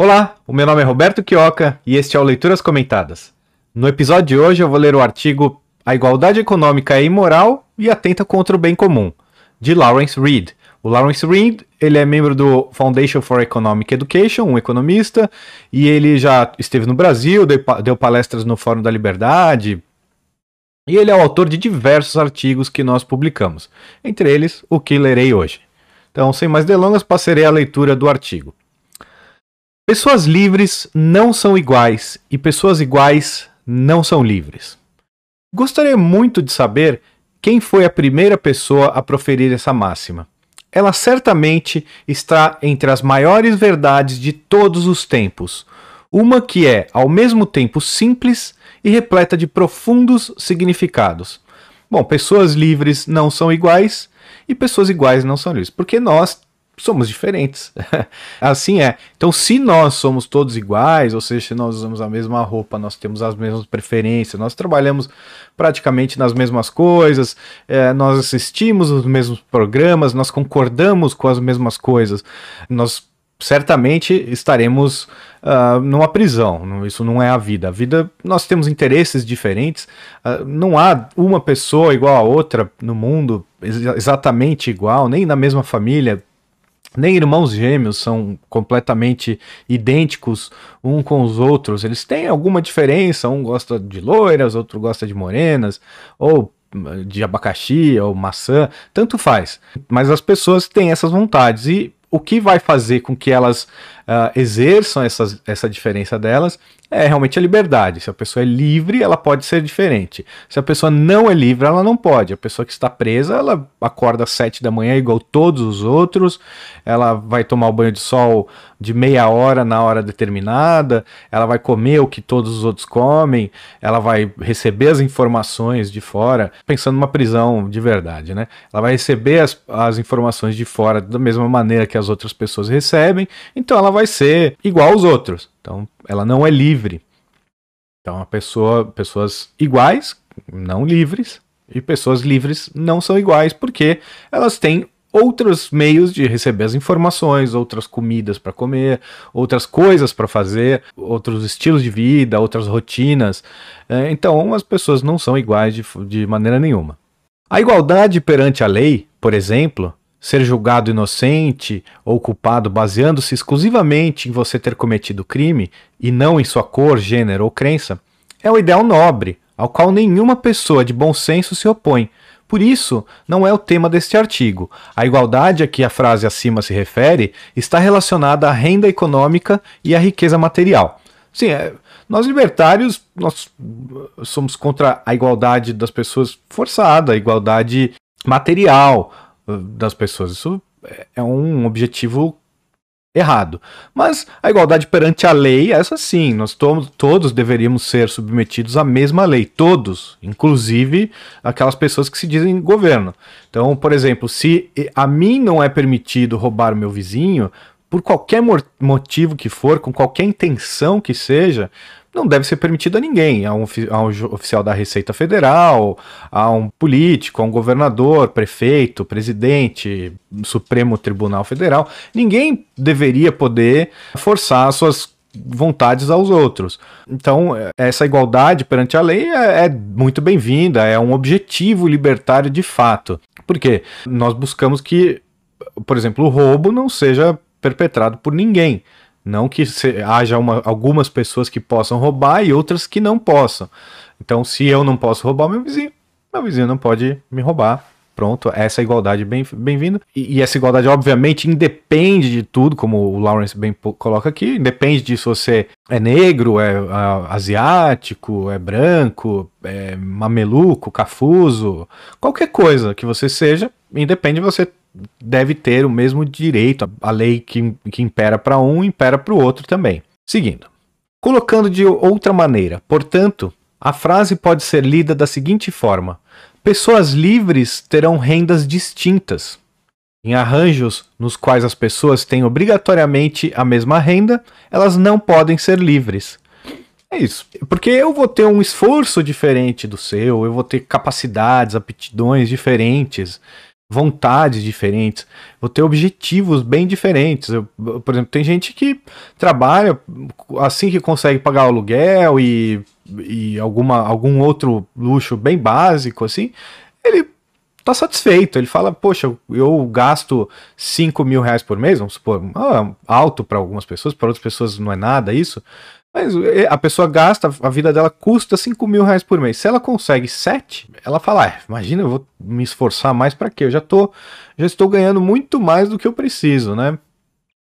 Olá, o meu nome é Roberto Quioca e este é o Leituras Comentadas. No episódio de hoje eu vou ler o artigo A Igualdade Econômica é Imoral e Atenta contra o Bem Comum, de Lawrence Reed. O Lawrence Reed, ele é membro do Foundation for Economic Education, um economista, e ele já esteve no Brasil, deu palestras no Fórum da Liberdade, e ele é o autor de diversos artigos que nós publicamos, entre eles o que lerei hoje. Então, sem mais delongas, passarei a leitura do artigo. Pessoas livres não são iguais e pessoas iguais não são livres. Gostaria muito de saber quem foi a primeira pessoa a proferir essa máxima. Ela certamente está entre as maiores verdades de todos os tempos, uma que é, ao mesmo tempo, simples e repleta de profundos significados. Bom, pessoas livres não são iguais e pessoas iguais não são livres, porque nós somos diferentes. assim é. Então, se nós somos todos iguais, ou seja, se nós usamos a mesma roupa, nós temos as mesmas preferências, nós trabalhamos praticamente nas mesmas coisas, é, nós assistimos os mesmos programas, nós concordamos com as mesmas coisas, nós certamente estaremos uh, numa prisão. Isso não é a vida. A vida, nós temos interesses diferentes. Uh, não há uma pessoa igual a outra no mundo, ex exatamente igual, nem na mesma família nem irmãos gêmeos são completamente idênticos um com os outros. Eles têm alguma diferença, um gosta de loiras, outro gosta de morenas, ou de abacaxi ou maçã, tanto faz. Mas as pessoas têm essas vontades e o que vai fazer com que elas uh, exerçam essas, essa diferença delas é realmente a liberdade. Se a pessoa é livre, ela pode ser diferente. Se a pessoa não é livre, ela não pode. A pessoa que está presa, ela acorda às sete da manhã igual todos os outros, ela vai tomar o banho de sol de meia hora na hora determinada, ela vai comer o que todos os outros comem, ela vai receber as informações de fora, pensando numa prisão de verdade, né? Ela vai receber as, as informações de fora da mesma maneira que as outras pessoas recebem, então ela vai ser igual aos outros. Então, ela não é livre. Então, a pessoa, pessoas iguais, não livres, e pessoas livres não são iguais porque elas têm outros meios de receber as informações, outras comidas para comer, outras coisas para fazer, outros estilos de vida, outras rotinas. É, então, as pessoas não são iguais de, de maneira nenhuma. A igualdade perante a lei, por exemplo, ser julgado inocente ou culpado baseando-se exclusivamente em você ter cometido crime e não em sua cor, gênero ou crença, é um ideal nobre, ao qual nenhuma pessoa de bom senso se opõe. Por isso, não é o tema deste artigo. A igualdade a que a frase acima se refere está relacionada à renda econômica e à riqueza material. Sim, é, nós libertários nós somos contra a igualdade das pessoas forçada, a igualdade material, das pessoas. Isso é um objetivo errado. Mas a igualdade perante a lei, essa sim, nós todos, todos deveríamos ser submetidos à mesma lei, todos, inclusive aquelas pessoas que se dizem governo. Então, por exemplo, se a mim não é permitido roubar meu vizinho, por qualquer motivo que for, com qualquer intenção que seja, não deve ser permitido a ninguém, a um, a um, oficial da Receita Federal, a um político, a um governador, prefeito, presidente, Supremo Tribunal Federal. Ninguém deveria poder forçar suas vontades aos outros. Então, essa igualdade perante a lei é, é muito bem-vinda, é um objetivo libertário de fato. Porque nós buscamos que, por exemplo, o roubo não seja perpetrado por ninguém. Não que se, haja uma, algumas pessoas que possam roubar e outras que não possam. Então, se eu não posso roubar meu vizinho, meu vizinho não pode me roubar. Pronto, essa igualdade bem-vinda. Bem e, e, essa igualdade, obviamente, independe de tudo, como o Lawrence bem coloca aqui. Independe de se você é negro, é, é asiático, é branco, é mameluco, cafuso, qualquer coisa que você seja, independe de você deve ter o mesmo direito. A lei que, que impera para um impera para o outro também. Seguindo. Colocando de outra maneira, portanto, a frase pode ser lida da seguinte forma: Pessoas livres terão rendas distintas. Em arranjos nos quais as pessoas têm obrigatoriamente a mesma renda, elas não podem ser livres. É isso. Porque eu vou ter um esforço diferente do seu, eu vou ter capacidades, aptidões diferentes. Vontades diferentes, vou ter objetivos bem diferentes. Eu, por exemplo, tem gente que trabalha assim que consegue pagar o aluguel e, e alguma, algum outro luxo bem básico, assim, ele tá satisfeito. Ele fala, poxa, eu gasto 5 mil reais por mês, vamos supor, ah, alto para algumas pessoas, para outras pessoas não é nada isso. Mas eh, a pessoa gasta, a vida dela custa 5 mil reais por mês. Se ela consegue 7, ela fala: ah, imagina, eu vou me esforçar mais para quê? Eu já, tô, já estou ganhando muito mais do que eu preciso, né?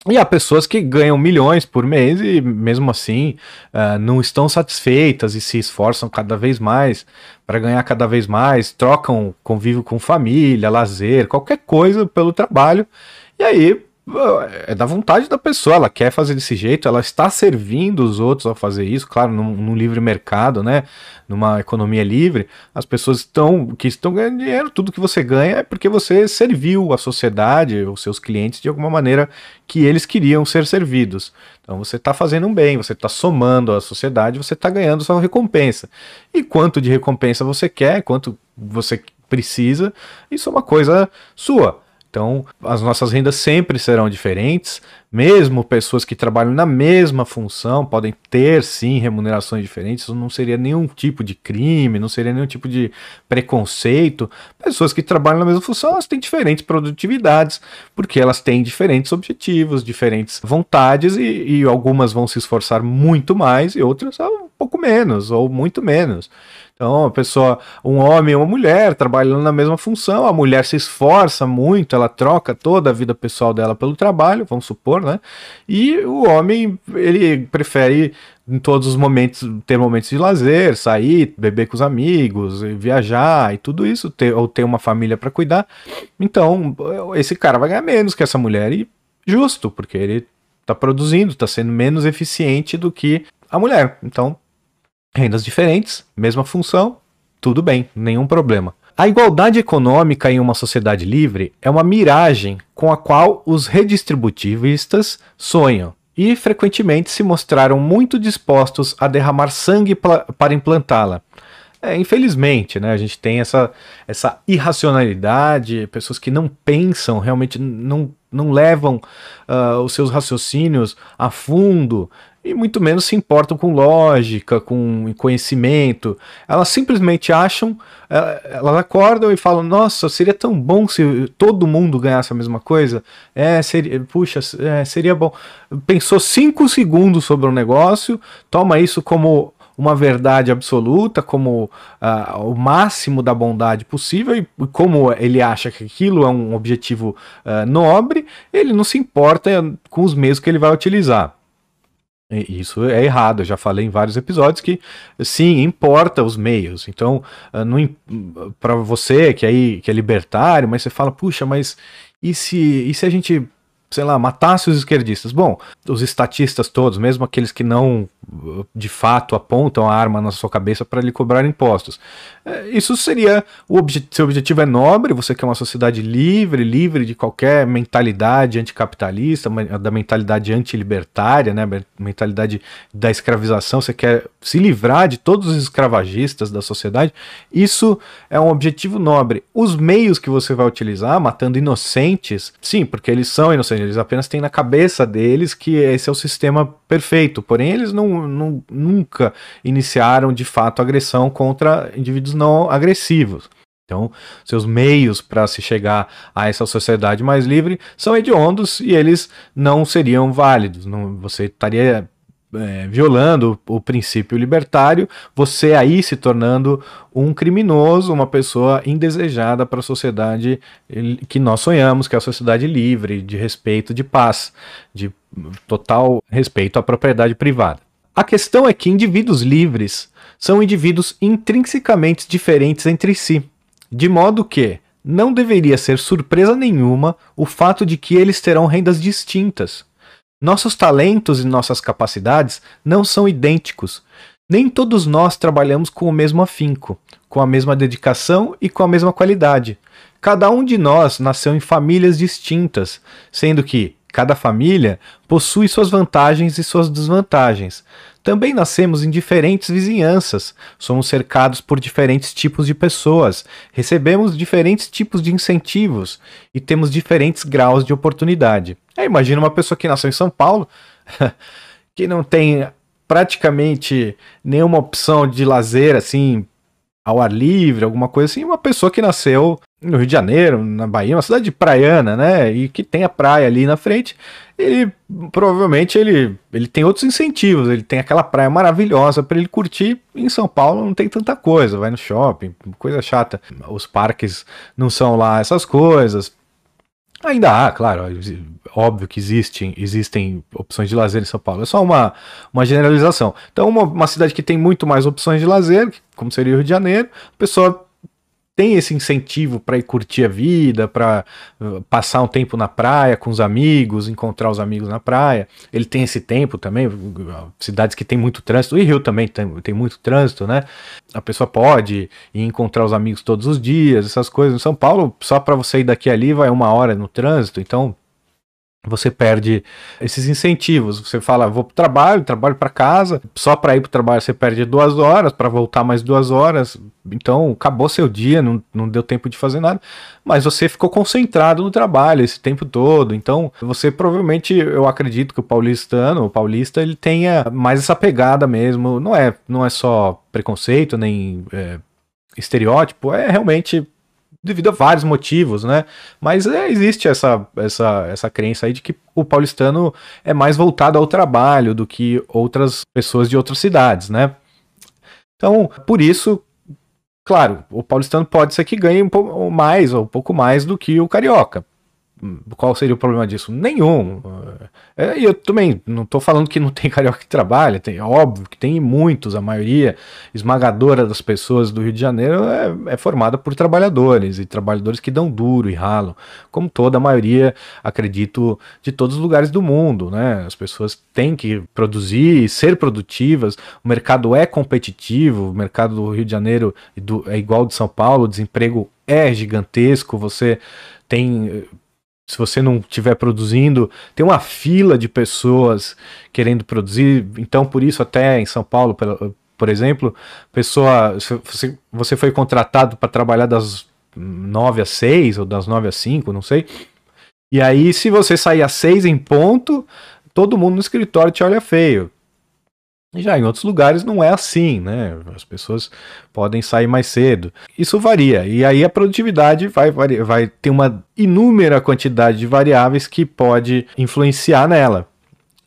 E há pessoas que ganham milhões por mês e, mesmo assim, uh, não estão satisfeitas e se esforçam cada vez mais para ganhar cada vez mais, trocam convívio com família, lazer, qualquer coisa pelo trabalho. E aí é da vontade da pessoa, ela quer fazer desse jeito, ela está servindo os outros a fazer isso, claro, num, num, livre mercado, né? Numa economia livre, as pessoas estão que estão ganhando dinheiro, tudo que você ganha é porque você serviu a sociedade, os seus clientes de alguma maneira que eles queriam ser servidos. Então você está fazendo um bem, você está somando à sociedade, você está ganhando sua recompensa. E quanto de recompensa você quer, quanto você precisa, isso é uma coisa sua. Então, as nossas rendas sempre serão diferentes, mesmo pessoas que trabalham na mesma função podem ter sim remunerações diferentes, isso não seria nenhum tipo de crime, não seria nenhum tipo de preconceito. Pessoas que trabalham na mesma função, elas têm diferentes produtividades, porque elas têm diferentes objetivos, diferentes vontades, e, e algumas vão se esforçar muito mais e outras um pouco menos, ou muito menos. Então, a pessoa, um homem e uma mulher trabalhando na mesma função, a mulher se esforça muito, ela troca toda a vida pessoal dela pelo trabalho, vamos supor, né? E o homem, ele prefere em todos os momentos ter momentos de lazer, sair, beber com os amigos, viajar e tudo isso, ter, ou ter uma família para cuidar. Então, esse cara vai ganhar menos que essa mulher e justo, porque ele está produzindo, está sendo menos eficiente do que a mulher. Então, rendas diferentes, mesma função, tudo bem, nenhum problema. A igualdade econômica em uma sociedade livre é uma miragem com a qual os redistributivistas sonham e frequentemente se mostraram muito dispostos a derramar sangue para implantá-la. É, infelizmente, né, a gente tem essa, essa irracionalidade, pessoas que não pensam, realmente não, não levam uh, os seus raciocínios a fundo e muito menos se importam com lógica, com conhecimento. Elas simplesmente acham, eh, elas acordam e falam: Nossa, seria tão bom se todo mundo ganhasse a mesma coisa. É, seria, puxa, é, seria bom. Pensou cinco segundos sobre um negócio, toma isso como uma verdade absoluta, como uh, o máximo da bondade possível, e como ele acha que aquilo é um objetivo uh, nobre, ele não se importa com os meios que ele vai utilizar. Isso é errado, eu já falei em vários episódios que sim, importa os meios. Então, ah, para você que, aí, que é libertário, mas você fala, puxa, mas e se, e se a gente sei lá, matasse os esquerdistas. Bom, os estatistas todos, mesmo aqueles que não de fato apontam a arma na sua cabeça para lhe cobrar impostos. É, isso seria o seu objetivo é nobre, você quer uma sociedade livre, livre de qualquer mentalidade anticapitalista, da mentalidade antilibertária, né, mentalidade da escravização, você quer se livrar de todos os escravagistas da sociedade. Isso é um objetivo nobre. Os meios que você vai utilizar, matando inocentes, sim, porque eles são inocentes eles apenas têm na cabeça deles que esse é o sistema perfeito, porém eles não, nunca iniciaram de fato agressão contra indivíduos não agressivos. Então, seus meios para se chegar a essa sociedade mais livre são hediondos e eles não seriam válidos. Não, você estaria é, violando o, princípio libertário, você aí se tornando um criminoso, uma pessoa indesejada para a sociedade que nós sonhamos, que é a sociedade livre, de respeito, de paz, de total respeito à propriedade privada. A questão é que indivíduos livres são indivíduos intrinsecamente diferentes entre si, de modo que não deveria ser surpresa nenhuma o fato de que eles terão rendas distintas nossos talentos e nossas capacidades não são idênticos. Nem todos nós trabalhamos com o mesmo afinco, com a mesma dedicação e com a mesma qualidade. Cada um de nós nasceu em famílias distintas, sendo que cada família possui suas vantagens e suas desvantagens. Também nascemos em diferentes vizinhanças, somos cercados por diferentes tipos de pessoas, recebemos diferentes tipos de incentivos e temos diferentes graus de oportunidade. É, imagina uma pessoa que nasceu em São Paulo, que não tem praticamente nenhuma opção de lazer assim ao ar livre, alguma coisa assim, uma pessoa que nasceu no Rio de Janeiro, na Bahia, uma cidade praiana, né, e que tem a praia ali na frente, ele provavelmente ele, ele tem outros incentivos, ele tem aquela praia maravilhosa para ele curtir. Em São Paulo não tem tanta coisa, vai no shopping, coisa chata. Os parques não são lá essas coisas. Ainda há, claro, óbvio que existem, existem opções de lazer em São Paulo. É só uma, uma generalização. Então, uma, uma cidade que tem muito mais opções de lazer, como seria o Rio de Janeiro, a pessoa tem esse incentivo para ir curtir a vida, para uh, passar um tempo na praia com os amigos, encontrar os amigos na praia. Ele tem esse tempo também, cidades que tem muito trânsito, e Rio também tem, tem muito trânsito, né? A pessoa pode ir encontrar os amigos todos os dias, essas coisas. Em São Paulo, só para você ir daqui ali vai uma hora no trânsito, então você perde esses incentivos. Você fala, vou para o trabalho, trabalho para casa, só para ir para o trabalho você perde duas horas, para voltar mais duas horas. Então acabou seu dia, não, não deu tempo de fazer nada, mas você ficou concentrado no trabalho esse tempo todo. Então você provavelmente, eu acredito que o paulistano, o paulista, ele tenha mais essa pegada mesmo. Não é, não é só preconceito nem é, estereótipo, é realmente devido a vários motivos, né? Mas é, existe essa, essa, essa crença aí de que o paulistano é mais voltado ao trabalho do que outras pessoas de outras cidades, né? Então, por isso, claro, o paulistano pode ser que ganhe um pouco mais ou um pouco mais do que o carioca. Qual seria o problema disso? Nenhum. É, e eu também não estou falando que não tem carioca que trabalha, tem, óbvio que tem muitos, a maioria esmagadora das pessoas do Rio de Janeiro é, é, formada por trabalhadores, e trabalhadores que dão duro e ralam, como toda a maioria, acredito, de todos os lugares do mundo. Né? As pessoas têm que produzir e ser produtivas, o mercado é competitivo, o mercado do Rio de Janeiro é igual ao de São Paulo, o desemprego é gigantesco, você tem se você não estiver produzindo, tem uma fila de pessoas querendo produzir. Então, por isso, até em São Paulo, por, exemplo, pessoa, você, você foi contratado para trabalhar das 9 às 6 ou das 9 às 5, não sei. E aí, se você sair às 6 em ponto, todo mundo no escritório te olha feio. Já em outros lugares não é assim, né? As pessoas podem sair mais cedo. Isso varia. E aí a produtividade vai, vai, vai ter uma inúmera quantidade de variáveis que pode influenciar nela.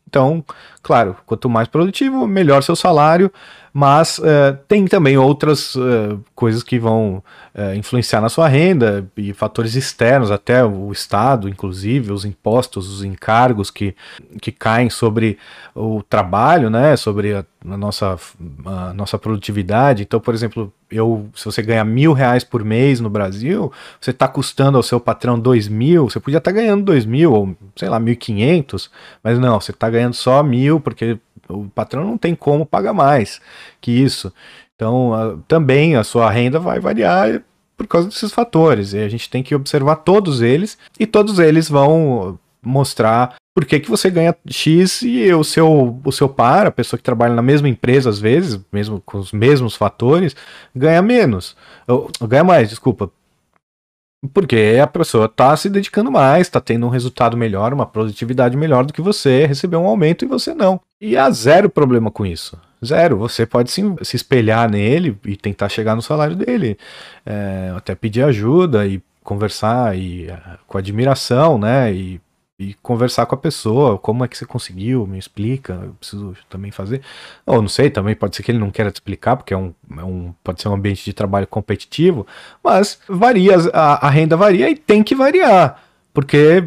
Então, claro, quanto mais produtivo, melhor seu salário, mas uh, tem também outras uh, coisas que vão uh, influenciar na sua renda e fatores externos, até o Estado, inclusive, os impostos, os encargos que, que caem sobre o trabalho, né, sobre a, a nossa, a nossa produtividade. Então, por exemplo, eu, se você ganha mil reais por mês no Brasil, você está custando ao seu patrão dois mil, você podia estar tá ganhando dois mil, ou sei lá, mil quinhentos, mas não, você está ganhando só mil porque o patrão não tem como pagar mais que isso. Então, a, também a sua renda vai variar por causa desses fatores. E a gente tem que observar todos eles e todos eles vão mostrar por que, que você ganha X e o seu, o seu par, a pessoa que trabalha na mesma empresa, às vezes, mesmo com os mesmos fatores, ganha menos. Ou, ganha mais, desculpa. Porque a pessoa está se dedicando mais, está tendo um resultado melhor, uma produtividade melhor do que você, recebeu um aumento e você não. E há zero problema com isso. Zero. Você pode se espelhar nele e tentar chegar no salário dele. É, até pedir ajuda e conversar e, é, com admiração, né? E e conversar com a pessoa, como é que você conseguiu, me explica, eu preciso também fazer. Ou não sei, também pode ser que ele não queira te explicar, porque é um, é um pode ser um ambiente de trabalho competitivo, mas varia, a, a renda varia e tem que variar, porque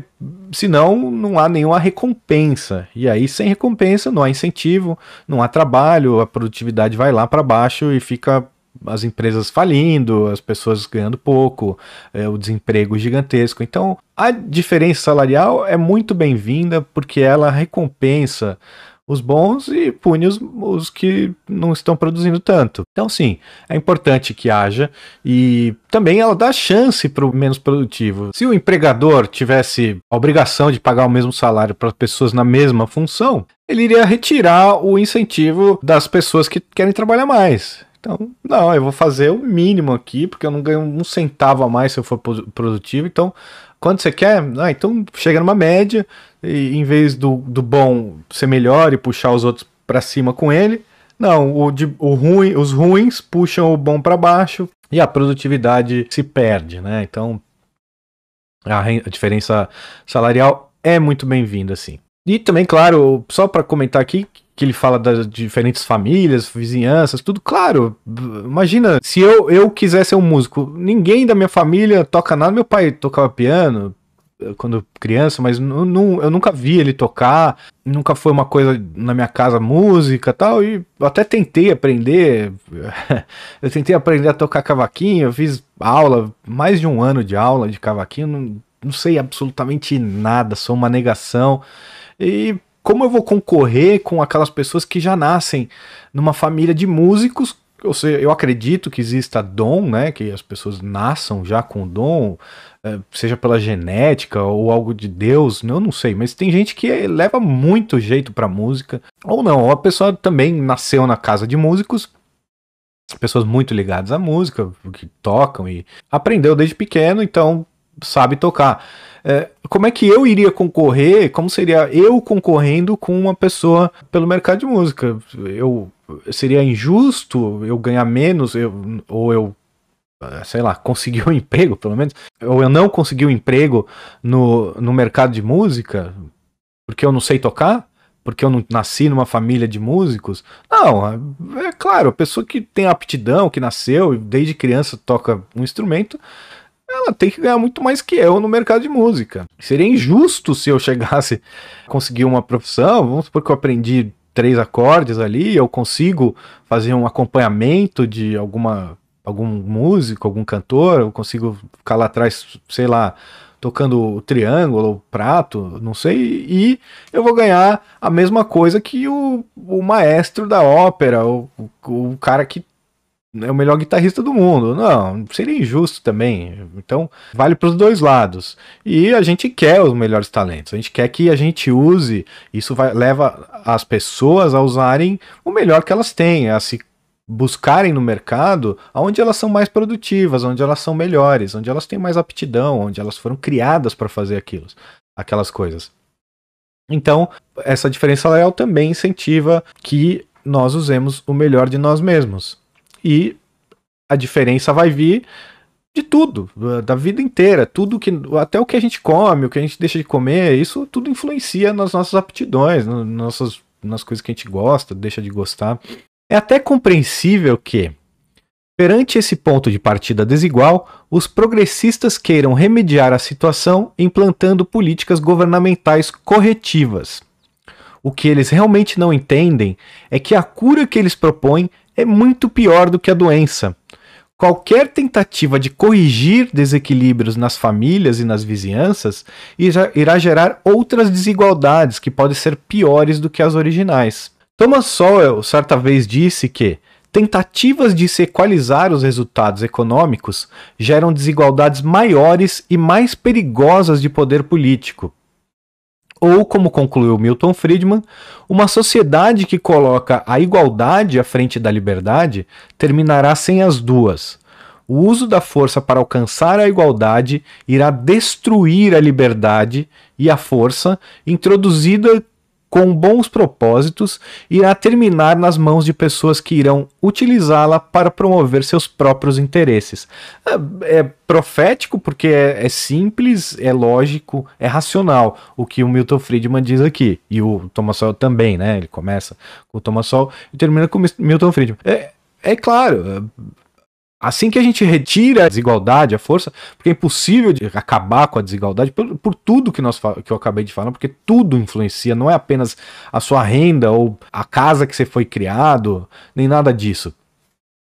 senão não há nenhuma recompensa. E aí, sem recompensa, não há incentivo, não há trabalho, a produtividade vai lá para baixo e fica as empresas falindo, as pessoas ganhando pouco, é, o desemprego gigantesco. Então, a diferença salarial é muito bem-vinda porque ela recompensa os bons e pune os, os que não estão produzindo tanto. Então, sim, é importante que haja e também ela dá chance para o menos produtivo. Se o empregador tivesse a obrigação de pagar o mesmo salário para pessoas na mesma função, ele iria retirar o incentivo das pessoas que querem trabalhar mais. Então, não, eu vou fazer o mínimo aqui, porque eu não ganho um centavo a mais se eu for produtivo. Então, quanto você quer? Ah, então chega numa média, e em vez do, do bom ser melhor e puxar os outros para cima com ele, não, o, de, o ruim, os ruins puxam o bom para baixo e a produtividade se perde, né? Então, a, a diferença salarial é muito bem-vinda, sim. E também, claro, só para comentar aqui, que ele fala das diferentes famílias, vizinhanças, tudo claro. Imagina, se eu, eu quiser ser um músico, ninguém da minha família toca nada. Meu pai tocava piano quando criança, mas eu nunca vi ele tocar, nunca foi uma coisa na minha casa música tal, e até tentei aprender, eu tentei aprender a tocar cavaquinho, eu fiz aula, mais de um ano de aula de cavaquinho, não, não sei absolutamente nada, sou uma negação, e como eu vou concorrer com aquelas pessoas que já nascem numa família de músicos? Ou seja, eu acredito que exista dom, né? Que as pessoas nasçam já com dom, é, seja pela genética ou algo de Deus, eu não sei, mas tem gente que leva muito jeito pra música, ou não, ou a pessoa também nasceu na casa de músicos, pessoas muito ligadas à música, que tocam e aprendeu desde pequeno, então sabe tocar. É, como é que eu iria concorrer? Como seria eu concorrendo com uma pessoa pelo mercado de música? Eu seria injusto eu ganhar menos eu, ou eu sei lá, conseguir um emprego, pelo menos, ou eu não conseguir um emprego no, no mercado de música porque eu não sei tocar? Porque eu não nasci numa família de músicos? Não, é, é claro, a pessoa que tem aptidão, que nasceu e desde criança toca um instrumento, ela tem que ganhar muito mais que eu no mercado de música. Seria injusto se eu chegasse a conseguir uma profissão, vamos supor que eu aprendi três acordes ali, eu consigo fazer um acompanhamento de alguma algum músico, algum cantor, eu consigo ficar lá atrás, sei lá, tocando o triângulo, o prato, não sei, e eu vou ganhar a mesma coisa que o, o maestro da ópera, o, o cara que é o melhor guitarrista do mundo. Não, seria injusto também. Então, vale para os dois lados. E a gente quer os melhores talentos. A gente quer que a gente use. Isso vai, leva as pessoas a usarem o melhor que elas têm, a se buscarem no mercado onde elas são mais produtivas, onde elas são melhores, onde elas têm mais aptidão, onde elas foram criadas para fazer aquilo, aquelas coisas. Então, essa diferença salarial também incentiva que nós usemos o melhor de nós mesmos e a diferença vai vir de tudo, da vida inteira, tudo que até o que a gente come, o que a gente deixa de comer, isso tudo influencia nas nossas aptidões, nas nossas nas coisas que a gente gosta, deixa de gostar. É até compreensível que Perante esse ponto de partida desigual, os progressistas queiram remediar a situação implantando políticas governamentais corretivas. O que eles realmente não entendem é que a cura que eles propõem é muito pior do que a doença. Qualquer tentativa de corrigir desequilíbrios nas famílias e nas vizinhanças irá gerar outras desigualdades que podem ser piores do que as originais. Thomas Sowell certa vez disse que tentativas de se equalizar os resultados econômicos geram desigualdades maiores e mais perigosas de poder político, ou, como concluiu Milton Friedman, uma sociedade que coloca a igualdade à frente da liberdade terminará sem as duas. O uso da força para alcançar a igualdade irá destruir a liberdade e a força introduzida com bons propósitos, irá terminar nas mãos de pessoas que irão utilizá-la para promover seus próprios interesses. É, é profético porque é, é, simples, é lógico, é racional o que o Milton Friedman diz aqui. E o Thomas Sowell também, né? Ele começa com o Thomas Sowell e termina com o Milton Friedman. É, é claro, Assim que a gente retira a desigualdade, a força, porque é impossível de acabar com a desigualdade por, por tudo que, nós, que eu acabei de falar, porque tudo influencia, não é apenas a sua renda ou a casa que você foi criado, nem nada disso.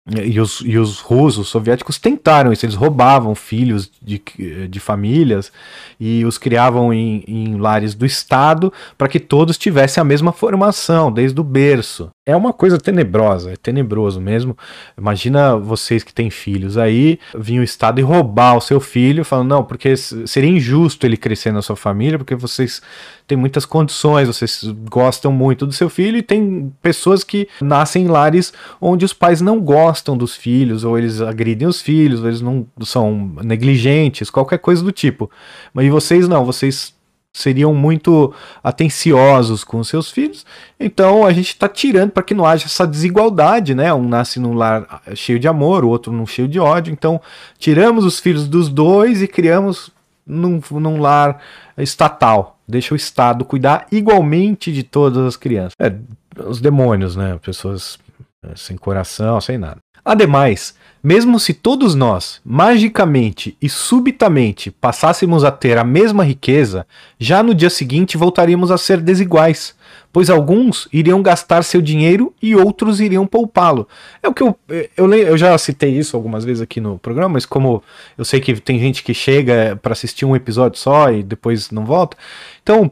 E os, e os russos, os soviéticos tentaram isso, eles roubavam filhos de, de famílias e os criavam em, em lares do Estado para que todos tivessem a mesma formação, desde o berço. É uma coisa tenebrosa, é tenebroso mesmo. Imagina vocês que têm filhos aí, vir o Estado e roubar o seu filho, falando, não, porque seria injusto ele crescer na sua família, porque vocês têm muitas condições, vocês gostam muito do seu filho, e tem pessoas que nascem em lares onde os pais não gostam dos filhos, ou eles agridem os filhos, ou eles não são negligentes, qualquer coisa do tipo. Mas vocês não, vocês seriam muito atenciosos com seus filhos. Então a gente está tirando para que não haja essa desigualdade, né? Um nasce num lar cheio de amor, o outro num cheio de ódio. Então tiramos os filhos dos dois e criamos num, num lar estatal. Deixa o Estado cuidar igualmente de todas as crianças. É, os demônios, né? Pessoas é, sem coração, sem nada. Ademais, mesmo se todos nós, magicamente e subitamente, passássemos a ter a mesma riqueza, já no dia seguinte voltaríamos a ser desiguais, pois alguns iriam gastar seu dinheiro e outros iriam poupá-lo. É o que eu, eu, eu já citei isso algumas vezes aqui no programa, mas como eu sei que tem gente que chega para assistir um episódio só e depois não volta, então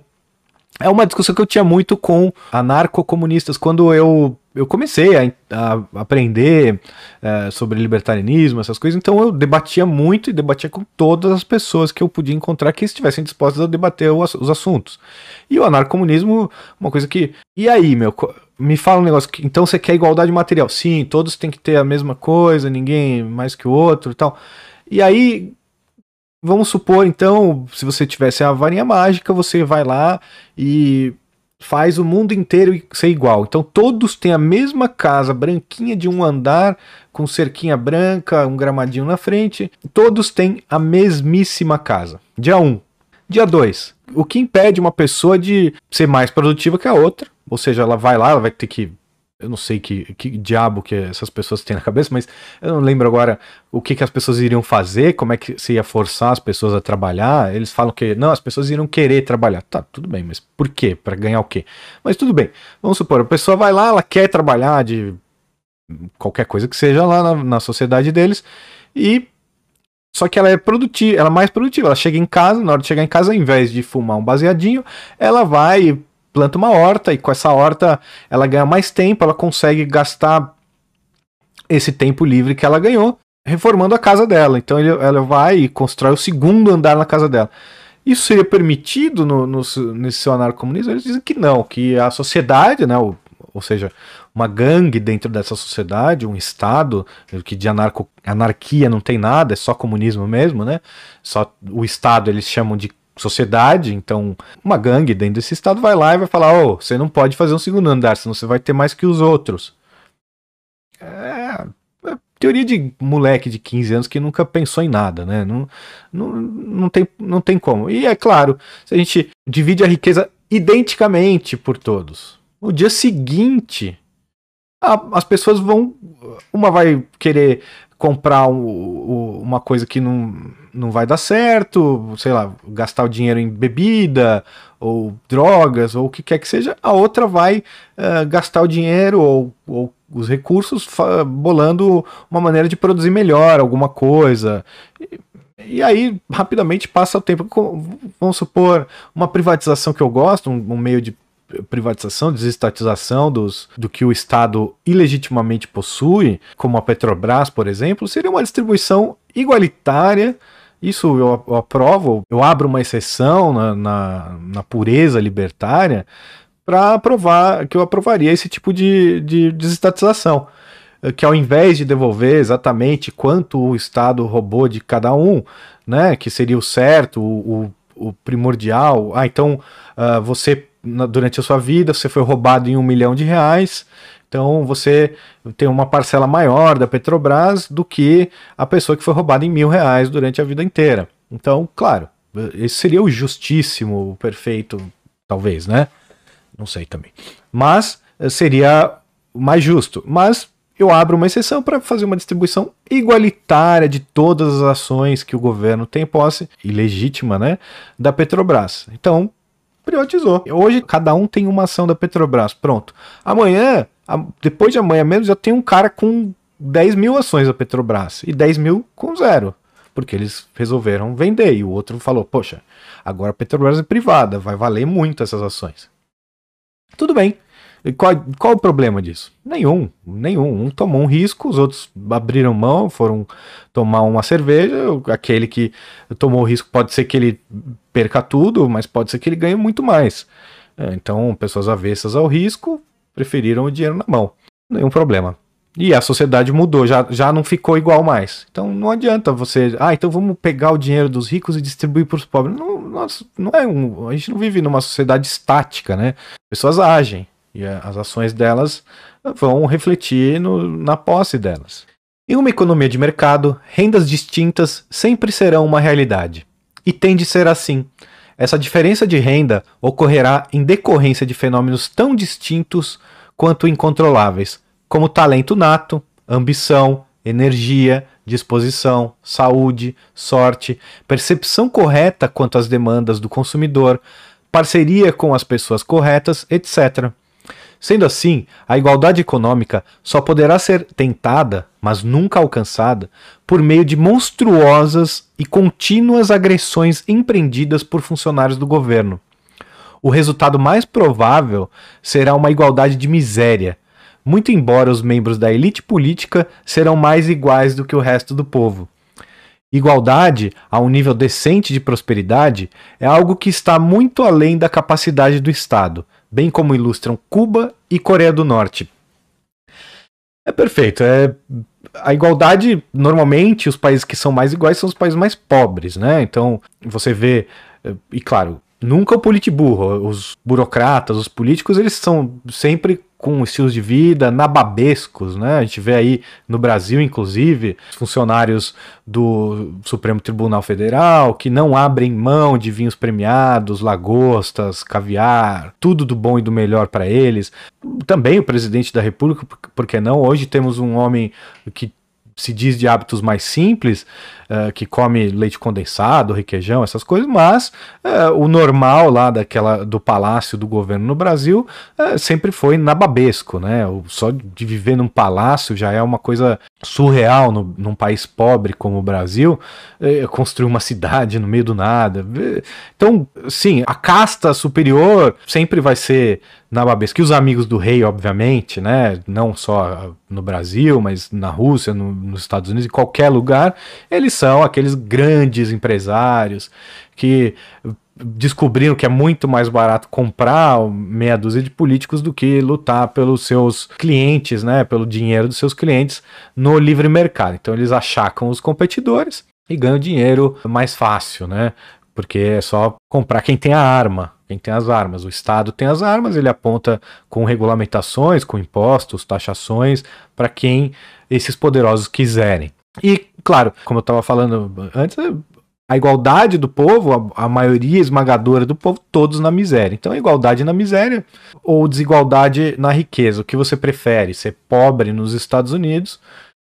é uma discussão que eu tinha muito com anarcocomunistas quando eu eu comecei a, a aprender é, sobre libertarianismo, essas coisas, então eu debatia muito e debatia com todas as pessoas que eu podia encontrar que estivessem dispostas a debater os, os assuntos. E o anarcomunismo, uma coisa que. E aí, meu? Me fala um negócio. Que, então você quer igualdade material? Sim, todos têm que ter a mesma coisa, ninguém mais que o outro e tal. E aí, vamos supor, então, se você tivesse a varinha mágica, você vai lá e faz o mundo inteiro ser igual. Então todos têm a mesma casa branquinha de um andar, com cerquinha branca, um gramadinho na frente. Todos têm a mesmíssima casa. Dia 1. Um. Dia 2. O que impede uma pessoa de ser mais produtiva que a outra? Ou seja, ela vai lá, ela vai ter que eu não sei que, que diabo que essas pessoas têm na cabeça, mas eu não lembro agora o que, que as pessoas iriam fazer, como é que se ia forçar as pessoas a trabalhar. Eles falam que não, as pessoas iriam querer trabalhar. Tá, tudo bem, mas por quê? Para ganhar o quê? Mas tudo bem. Vamos supor, a pessoa vai lá, ela quer trabalhar de qualquer coisa que seja lá na, na sociedade deles e só que ela é produtiva, ela é mais produtiva. Ela chega em casa, na hora de chegar em casa, ao invés de fumar um baseadinho, ela vai planta uma horta e com essa horta ela ganha mais tempo, ela consegue gastar esse tempo livre que ela ganhou reformando a casa dela. Então ele, ela vai e constrói o segundo andar na casa dela. Isso seria permitido no, no, nesse anarcomunismo? Eles dizem que não, que a sociedade, né, ou, ou seja, uma gangue dentro dessa sociedade, um Estado, que de anarco, anarquia não tem nada, é só comunismo mesmo, né? Só o Estado eles chamam de sociedade, então uma gangue dentro desse estado vai lá e vai falar: oh, você não pode fazer um segundo andar, senão você vai ter mais que os outros. É, é teoria de moleque de 15 anos que nunca pensou em nada, né? Não, não, não, tem, não tem como. E é claro, se a gente divide a riqueza identicamente por todos, no dia seguinte, a, as pessoas vão. Uma vai querer comprar um, uma coisa que não, não vai dar certo, sei lá, gastar o dinheiro em bebida ou drogas ou o que quer que seja, a outra vai uh, gastar o dinheiro ou, ou os recursos bolando uma maneira de produzir melhor alguma coisa. E, e aí, rapidamente passa o tempo. Vamos supor, uma privatização que eu gosto, um, um meio de privatização, desestatização dos, do que o Estado ilegitimamente possui, como a Petrobras, por exemplo, seria uma distribuição igualitária. Isso eu, eu aprovo, eu abro uma exceção na, na, na pureza libertária para aprovar que eu aprovaria esse tipo de, de desestatização que ao invés de devolver exatamente quanto o Estado roubou de cada um, né, que seria o certo, o, o, o primordial, ah, então uh, você durante a sua vida, você foi roubado em um milhão de reais, então você tem uma parcela maior da Petrobras do que a pessoa que foi roubada em mil reais durante a vida inteira. Então, claro, esse seria o justíssimo, o perfeito, talvez, né? Não sei também. Mas eh, seria mais justo. Mas eu abro uma exceção para fazer uma distribuição igualitária de todas as ações que o governo tem posse, ilegítima, né, da Petrobras. Então, privatizou. Hoje cada um tem uma ação da Petrobras, pronto. Amanhã, depois de amanhã mesmo, já tem um cara com 10 mil ações da Petrobras e 10 mil com zero, porque eles resolveram vender. E o outro falou: Poxa, agora a Petrobras é privada, vai valer muito essas ações. Tudo bem. Qual, qual o problema disso? Nenhum, nenhum. Um tomou um risco, os outros abriram mão, foram tomar uma cerveja. Aquele que tomou o risco pode ser que ele perca tudo, mas pode ser que ele ganhe muito mais. É, então, pessoas avessas ao risco preferiram o dinheiro na mão. Nenhum problema. E a sociedade mudou, já, já não ficou igual mais. Então não adianta você. Ah, então vamos pegar o dinheiro dos ricos e distribuir para os pobres. Não, nossa, não é um, a gente não vive numa sociedade estática, né? Pessoas agem e as ações delas vão refletir no, na posse delas. Em uma economia de mercado, rendas distintas sempre serão uma realidade. E tem de ser assim. Essa diferença de renda ocorrerá em decorrência de fenômenos tão distintos quanto incontroláveis, como talento nato, ambição, energia, disposição, saúde, sorte, percepção correta quanto às demandas do consumidor, parceria com as pessoas corretas, etc. Sendo assim, a igualdade econômica só poderá ser tentada, mas nunca alcançada, por meio de monstruosas e contínuas agressões empreendidas por funcionários do governo. O resultado mais provável será uma igualdade de miséria, muito embora os membros da elite política serão mais iguais do que o resto do povo. Igualdade a um nível decente de prosperidade é algo que está muito além da capacidade do Estado, bem como ilustram Cuba e Coreia do Norte. É perfeito. É a igualdade normalmente os países que são mais iguais são os países mais pobres, né? Então você vê e claro nunca o politiburro, os burocratas, os políticos eles são sempre com estilos de vida nababescos, né? A gente vê aí no Brasil, inclusive, funcionários do Supremo Tribunal Federal que não abrem mão de vinhos premiados, lagostas, caviar, tudo do bom e do melhor para eles. Também o presidente da República, por que não? Hoje temos um homem que se diz de hábitos mais simples, uh, que come leite condensado, requeijão, essas coisas, mas uh, o normal lá daquela do palácio do governo no Brasil uh, sempre foi nababesco, né? O, só de viver num palácio já é uma coisa surreal no, num país pobre como o Brasil, construir uma cidade no meio do nada. Então, sim, a casta superior sempre vai ser nababesca. E os amigos do rei, obviamente, né? Não só no Brasil, mas na Rússia, no, nos Estados Unidos, em qualquer lugar, eles são aqueles grandes empresários que descobriram que é muito mais barato comprar meia dúzia de políticos do que lutar pelos seus clientes, né, pelo dinheiro dos seus clientes no livre mercado. Então eles achacam os competidores e ganham dinheiro mais fácil, né? Porque é só comprar quem tem a arma, quem tem as armas. O Estado tem as armas, ele aponta com regulamentações, com impostos, taxações, para quem esses poderosos quiserem. E, claro, como eu estava falando antes, a igualdade do povo, a, a, maioria esmagadora do povo, todos na miséria. Então, igualdade na miséria ou desigualdade na riqueza. O que você prefere? Ser pobre nos Estados Unidos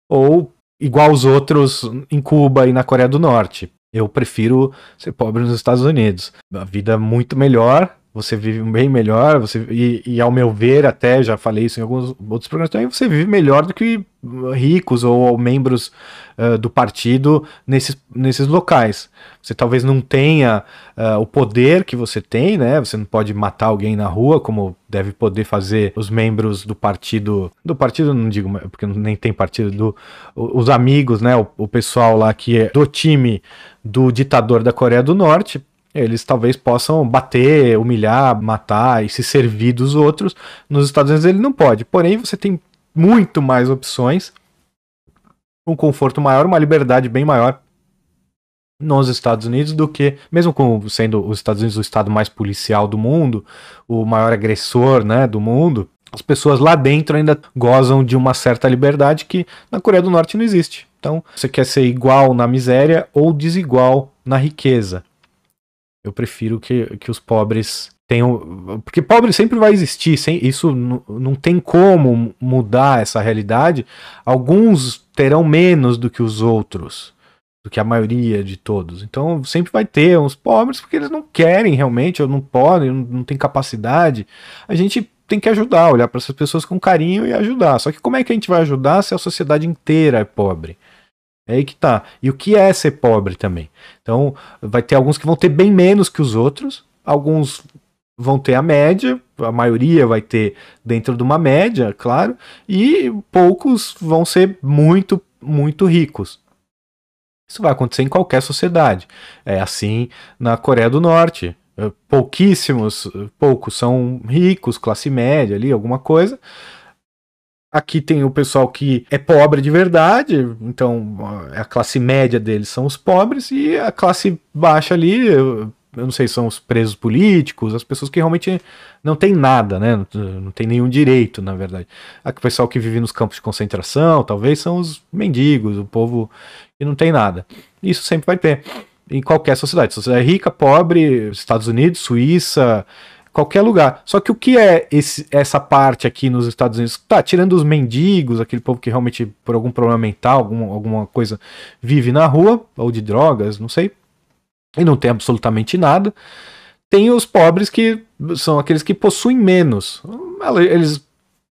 ou igual aos outros em Cuba e na Coreia do Norte? Eu prefiro ser pobre nos Estados Unidos. A vida é muito melhor, você vive bem melhor, você e, e, ao meu ver, até já falei isso em alguns outros programas também, você vive melhor do que ricos ou, ou membros uh, do partido nesses, nesses locais. Você talvez não tenha uh, o poder que você tem, né? Você não pode matar alguém na rua, como deve poder fazer os membros do partido, do partido não digo, porque nem tem partido, do, os amigos, né? O, o pessoal lá que é do time do ditador da Coreia do Norte, eles talvez possam bater, humilhar, matar e se servir dos outros. Nos Estados Unidos ele não pode. Porém, você tem muito mais opções, um conforto maior, uma liberdade bem maior nos Estados Unidos do que, mesmo com, sendo os Estados Unidos o estado mais policial do mundo, o maior agressor né, do mundo, as pessoas lá dentro ainda gozam de uma certa liberdade que na Coreia do Norte não existe. Então, você quer ser igual na miséria ou desigual na riqueza. Eu prefiro que, que os pobres tenham. Porque pobre sempre vai existir, sem, isso não tem como mudar essa realidade. Alguns terão menos do que os outros, do que a maioria de todos. Então sempre vai ter uns pobres porque eles não querem realmente, ou não podem, não, não têm capacidade. A gente tem que ajudar, olhar para essas pessoas com carinho e ajudar. Só que como é que a gente vai ajudar se a sociedade inteira é pobre? É aí que tá. E o que é ser pobre também? Então, vai ter alguns que vão ter bem menos que os outros, alguns vão ter a média, a maioria vai ter dentro de uma média, claro, e poucos vão ser muito, muito ricos. Isso vai acontecer em qualquer sociedade. É assim na Coreia do Norte. Pouquíssimos, poucos são ricos, classe média ali, alguma coisa. Aqui tem o pessoal que é pobre de verdade, então a classe média deles são os pobres, e a classe baixa ali, eu não sei, são os presos políticos, as pessoas que realmente não tem nada, né? Não, tem nenhum direito, na verdade. O pessoal que vive nos campos de concentração, talvez são os mendigos, o povo que não tem nada. Isso sempre vai ter em qualquer sociedade. Sociedade rica, pobre, Estados Unidos, Suíça, qualquer lugar. Só que o que é esse, essa parte aqui nos Estados Unidos? Tá, tirando os mendigos, aquele povo que realmente, por algum problema mental, alguma, alguma coisa, vive na rua, ou de drogas, não sei, e não tem absolutamente nada. Tem os pobres que são aqueles que possuem menos. Eles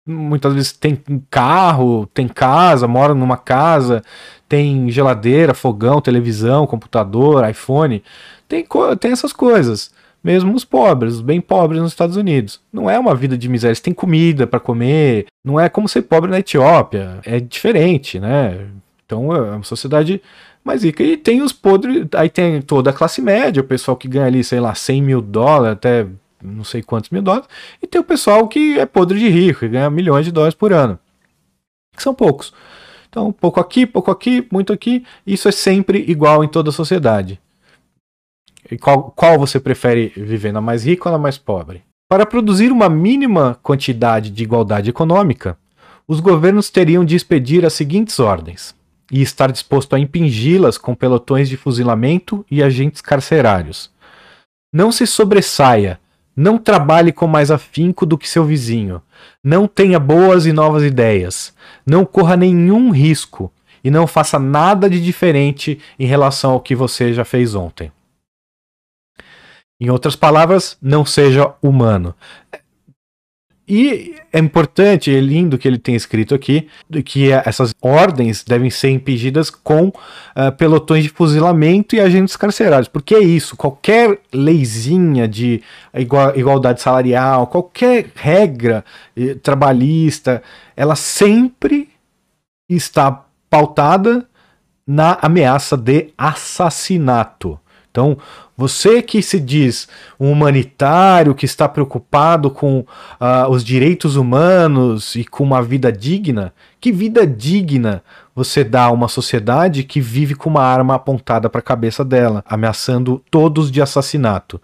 muitas vezes têm carro, têm casa, moram numa casa, tem geladeira, fogão, televisão, computador, iPhone, tem, tem essas coisas. Mesmo os pobres, os bem pobres nos Estados Unidos. Não é uma vida de miséria, eles têm comida para comer, não é como ser pobre na Etiópia, é diferente, né? Então é uma sociedade mais rica. E tem os podres, aí tem toda a classe média, o pessoal que ganha ali, sei lá, 100 mil dólares, até não sei quantos mil dólares, e tem o pessoal que é podre de rico, que ganha milhões de dólares por ano, que são poucos. Então, pouco aqui, pouco aqui, muito aqui. Isso é sempre igual em toda a sociedade. E qual, qual você prefere viver, na mais rica ou na mais pobre? Para produzir uma mínima quantidade de igualdade econômica, os governos teriam de expedir as seguintes ordens e estar disposto a impingi-las com pelotões de fuzilamento e agentes carcerários. Não se sobressaia, não trabalhe com mais afinco do que seu vizinho. Não tenha boas e novas ideias. Não corra nenhum risco. E não faça nada de diferente em relação ao que você já fez ontem. Em outras palavras, não seja humano. E é importante, é lindo que ele tenha escrito aqui, que essas ordens devem ser impedidas com uh, pelotões de fuzilamento e agentes carcerários. Porque é isso, qualquer leizinha de igualdade salarial, qualquer regra eh, trabalhista, ela sempre está pautada na ameaça de assassinato. Então, você que se diz um humanitário, que está preocupado com uh, os direitos humanos e com uma vida digna, que vida digna você dá a uma sociedade que vive com uma arma apontada para a cabeça dela, ameaçando todos de assassinato?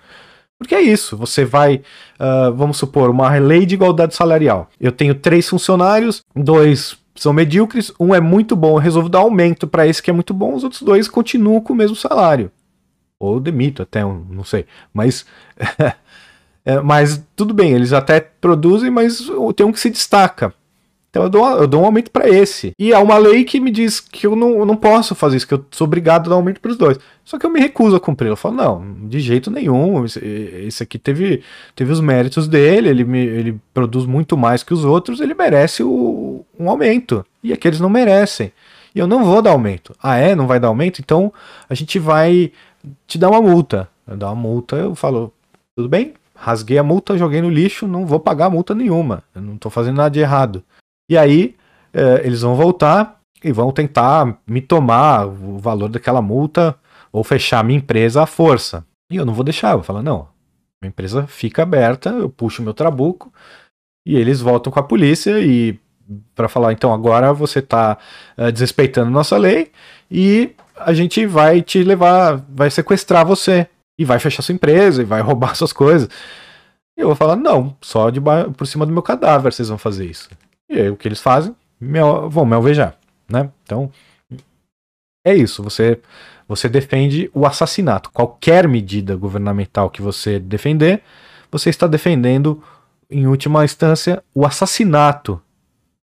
Porque é isso, você vai, uh, vamos supor, uma lei de igualdade salarial. Eu tenho três funcionários, dois são medíocres, um é muito bom, eu resolvo dar aumento para esse que é muito bom, os outros dois continuam com o mesmo salário. Ou demito até, não sei. Mas. é, mas tudo bem, eles até produzem, mas tem um que se destaca. Então eu dou, eu dou um aumento para esse. E há uma lei que me diz que eu não, eu não posso fazer isso, que eu sou obrigado a dar aumento para os dois. Só que eu me recuso a cumprir. Eu falo, não, de jeito nenhum. Esse, esse aqui teve, teve os méritos dele, ele, me, ele produz muito mais que os outros, ele merece o, um aumento. E aqueles não merecem. E eu não vou dar aumento. Ah, é? Não vai dar aumento? Então a gente vai te dá uma multa. Dá uma multa, eu falo, tudo bem, rasguei a multa, joguei no lixo, não vou pagar multa nenhuma. Eu não estou fazendo nada de errado. E aí é, eles vão voltar e vão tentar me tomar o valor daquela multa ou fechar minha empresa à força. E eu não vou deixar, eu vou falar, não, minha empresa fica aberta, eu puxo meu trabuco e eles voltam com a polícia e para falar, então agora você está uh, é, desrespeitando nossa lei e a gente vai te levar, vai sequestrar você e vai fechar sua empresa e vai roubar suas coisas. E eu vou falar, não, só de por cima do meu cadáver vocês vão fazer isso. E aí o que eles fazem? Me, vão me alvejar, né? Então, é isso, você você defende o assassinato. Qualquer medida governamental que você defender, você está defendendo, em última instância, o assassinato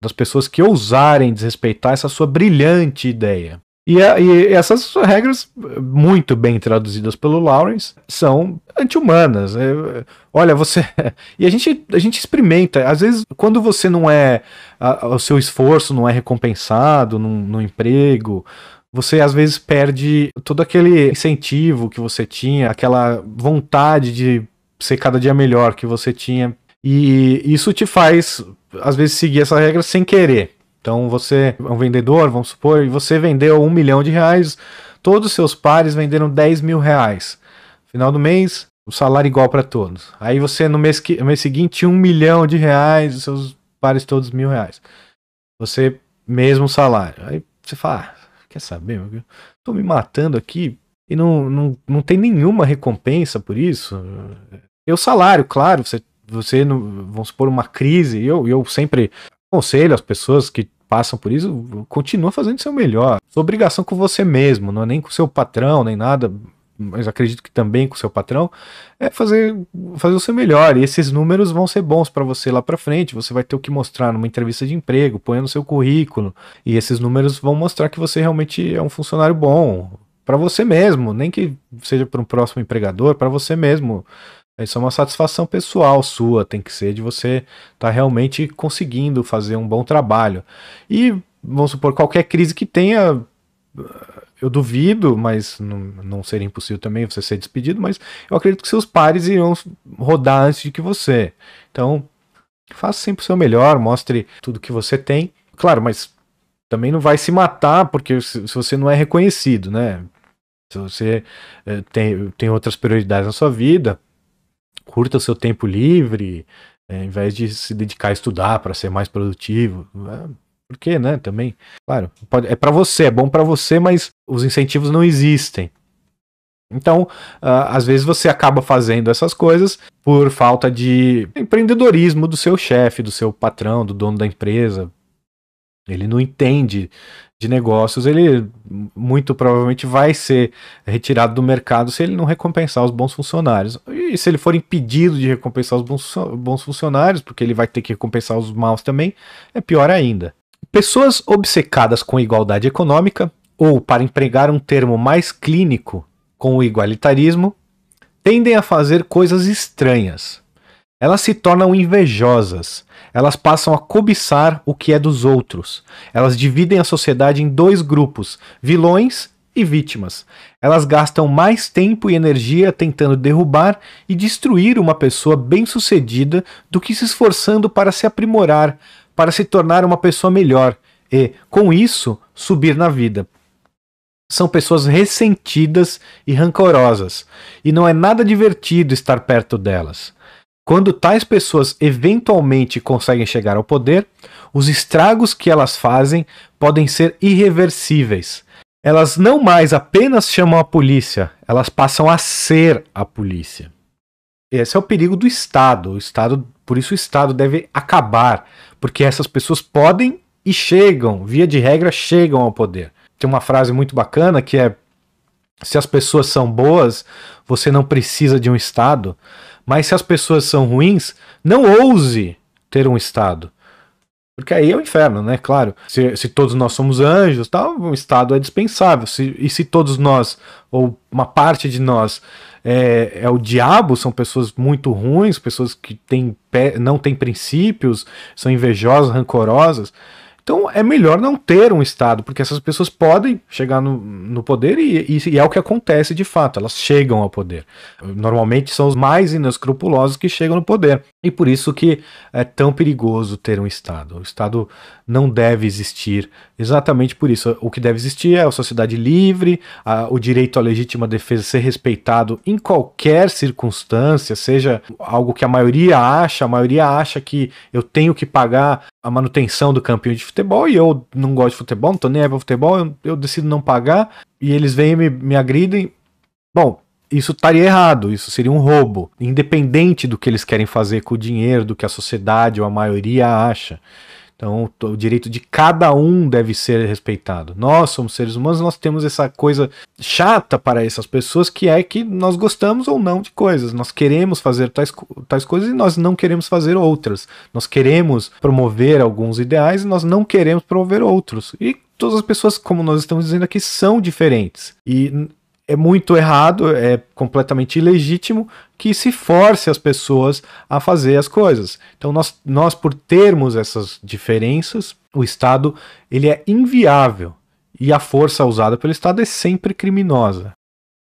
das pessoas que ousarem desrespeitar essa sua brilhante ideia. E, e, essas regras, muito bem traduzidas pelo Lawrence, são anti-humanas. É, olha, você. E a gente, a gente experimenta. Às vezes, quando você não é. A, o seu esforço não é recompensado no, no emprego, você às vezes perde todo aquele incentivo que você tinha, aquela vontade de ser cada dia melhor que você tinha. E isso te faz, às vezes, seguir essa regra sem querer. Então você é um vendedor, vamos supor, e você vendeu um milhão de reais, todos os seus pares venderam 10 mil reais. Final do mês, o salário igual para todos. Aí você no mês, no mês seguinte um milhão de reais, os seus pares todos mil reais. Você mesmo salário. Aí você fala, ah, quer saber? Eu tô me matando aqui e não, não, não tem nenhuma recompensa por isso. E o salário, claro, você, você vamos supor uma crise, eu, eu sempre aconselho as pessoas que passam por isso, continua fazendo seu melhor. Sua obrigação com você mesmo, não é nem com seu patrão, nem nada, mas acredito que também com seu patrão, é fazer, fazer o seu melhor. E esses números vão ser bons para você lá para frente. Você vai ter o que mostrar numa entrevista de emprego, põe no seu currículo. E esses números vão mostrar que você realmente é um funcionário bom para você mesmo, nem que seja para um próximo empregador, para você mesmo. Isso é uma satisfação pessoal sua, tem que ser de você estar tá realmente conseguindo fazer um bom trabalho. E vamos supor, qualquer crise que tenha, eu duvido, mas não, não seria impossível também você ser despedido, mas eu acredito que seus pares irão rodar antes de que você. Então, faça sempre o seu melhor, mostre tudo que você tem. Claro, mas também não vai se matar porque se, você não é reconhecido, né? Se você é, tem, tem outras prioridades na sua vida, curta o seu tempo livre, é, ao invés de se dedicar a estudar para ser mais produtivo. É, por quê, né? Também, claro, pode, é para você, é bom para você, mas os incentivos não existem. Então, às vezes você acaba fazendo essas coisas por falta de empreendedorismo do seu chefe, do seu patrão, do dono da empresa. Ele não entende de negócios, ele muito provavelmente vai ser retirado do mercado se ele não recompensar os bons funcionários. E se ele for impedido de recompensar os bons, funcionários, porque ele vai ter que recompensar os maus também, é pior ainda. Pessoas obcecadas com igualdade econômica, ou para empregar um termo mais clínico, com o igualitarismo, tendem a fazer coisas estranhas. Elas se tornam invejosas, elas passam a cobiçar o que é dos outros. Elas dividem a sociedade em dois grupos, vilões e vítimas. Elas gastam mais tempo e energia tentando derrubar e destruir uma pessoa bem-sucedida do que se esforçando para se aprimorar, para se tornar uma pessoa melhor e, com isso, subir na vida. São pessoas ressentidas e rancorosas, e não é nada divertido estar perto delas. Quando tais pessoas eventualmente conseguem chegar ao poder, os estragos que elas fazem podem ser irreversíveis. Elas não mais apenas chamam a polícia, elas passam a ser a polícia. Esse é o perigo do Estado. O Estado, por isso o Estado deve acabar, porque essas pessoas podem e chegam, via de regra, chegam ao poder. Tem uma frase muito bacana que é: se as pessoas são boas, você não precisa de um Estado. Mas se as pessoas são ruins, não ouse ter um Estado. Porque aí é o inferno, né? Claro. Se, se todos nós somos anjos, tal, um Estado é dispensável. Se, e se todos nós, ou uma parte de nós, é, é o diabo, são pessoas muito ruins, pessoas que têm, não têm princípios, são invejosas, rancorosas. Então é melhor não ter um Estado, porque essas pessoas podem chegar no, no poder e, e, e, é o que acontece de fato, elas chegam ao poder. Normalmente são os mais inescrupulosos que chegam no poder. E por isso que é tão perigoso ter um Estado. O Estado não deve existir exatamente por isso. O que deve existir é a sociedade livre, a, o direito à legítima defesa ser respeitado em qualquer circunstância, seja algo que a maioria acha, a maioria acha que eu tenho que pagar a manutenção do campinho de futebol e eu não gosto de futebol, não tô nem aí futebol, eu, eu decido não pagar e eles vêm e me, me agridem. Bom, isso estaria errado, isso seria um roubo, independente do que eles querem fazer com o dinheiro, do que a sociedade ou a maioria acha. Então, o direito de cada um deve ser respeitado. Nós somos seres humanos, nós temos essa coisa chata para essas pessoas que é que nós gostamos ou não de coisas. Nós queremos fazer tais, tais coisas e nós não queremos fazer outras. Nós queremos promover alguns ideais e nós não queremos promover outros. E todas as pessoas, como nós estamos dizendo aqui, são diferentes. E é muito errado, é completamente ilegítimo que se force as pessoas a fazer as coisas. Então nós, nós por termos essas diferenças, o Estado ele é inviável e a força usada pelo Estado é sempre criminosa.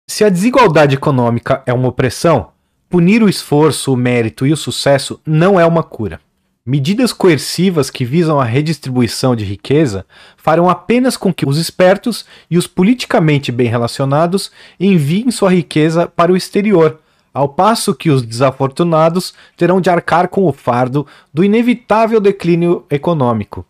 Se a desigualdade econômica é uma opressão, punir o esforço, o mérito e o sucesso não é uma cura. Medidas coercivas que visam a redistribuição de riqueza farão apenas com que os espertos e os politicamente bem relacionados enviem sua riqueza para o exterior, ao passo que os desafortunados terão de arcar com o fardo do inevitável declínio econômico.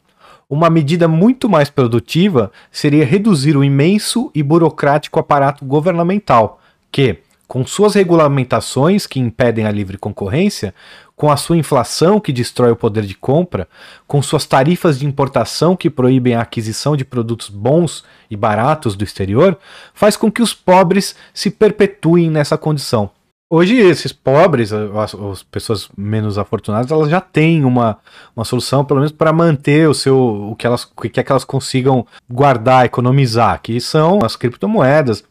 Uma medida muito mais produtiva seria reduzir o imenso e burocrático aparato governamental, que, com suas regulamentações que impedem a livre concorrência, com a sua inflação que destrói o poder de compra, com suas tarifas de importação que proíbem a aquisição de produtos bons e baratos do exterior, faz com que os pobres se perpetuem nessa condição. Hoje, esses pobres, as, as, pessoas menos afortunadas, elas já têm uma, uma solução, pelo menos, para manter o seu o que elas o que é que elas consigam guardar, economizar, que são as criptomoedas,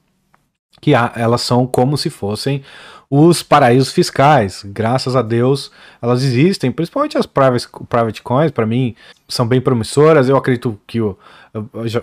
que elas são como se fossem os paraísos fiscais. Graças a Deus, elas existem, principalmente as private, private coins, para mim, são bem promissoras. Eu acredito que o.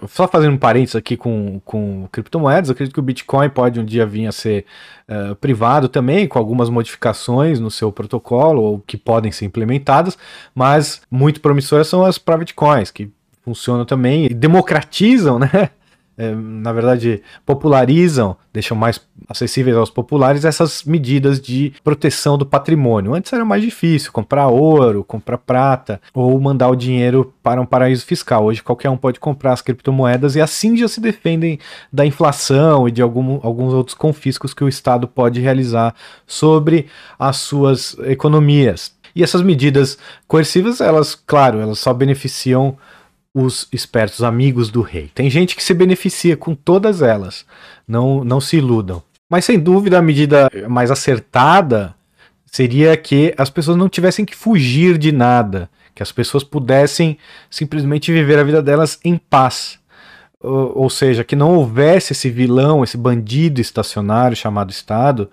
Só fazendo um parênteses aqui com, com criptomoedas, acredito que o Bitcoin pode um dia vir a ser uh, privado também, com algumas modificações no seu protocolo, ou que podem ser implementadas, mas muito promissoras são as private coins, que funcionam também e democratizam, né? É, na verdade, popularizam, deixam mais acessíveis aos populares essas medidas de proteção do patrimônio. Antes era mais difícil comprar ouro, comprar prata ou mandar o dinheiro para um paraíso fiscal. Hoje qualquer um pode comprar as criptomoedas e assim já se defendem da inflação e de algum, alguns outros confiscos que o Estado pode realizar sobre as suas economias. E essas medidas coercivas, elas, claro, elas só beneficiam os espertos amigos do rei. Tem gente que se beneficia com todas elas, não, não se iludam. Mas sem dúvida a medida mais acertada seria que as pessoas não tivessem que fugir de nada, que as pessoas pudessem simplesmente viver a vida delas em paz. Ou, seja, que não houvesse esse vilão, esse bandido estacionário chamado Estado,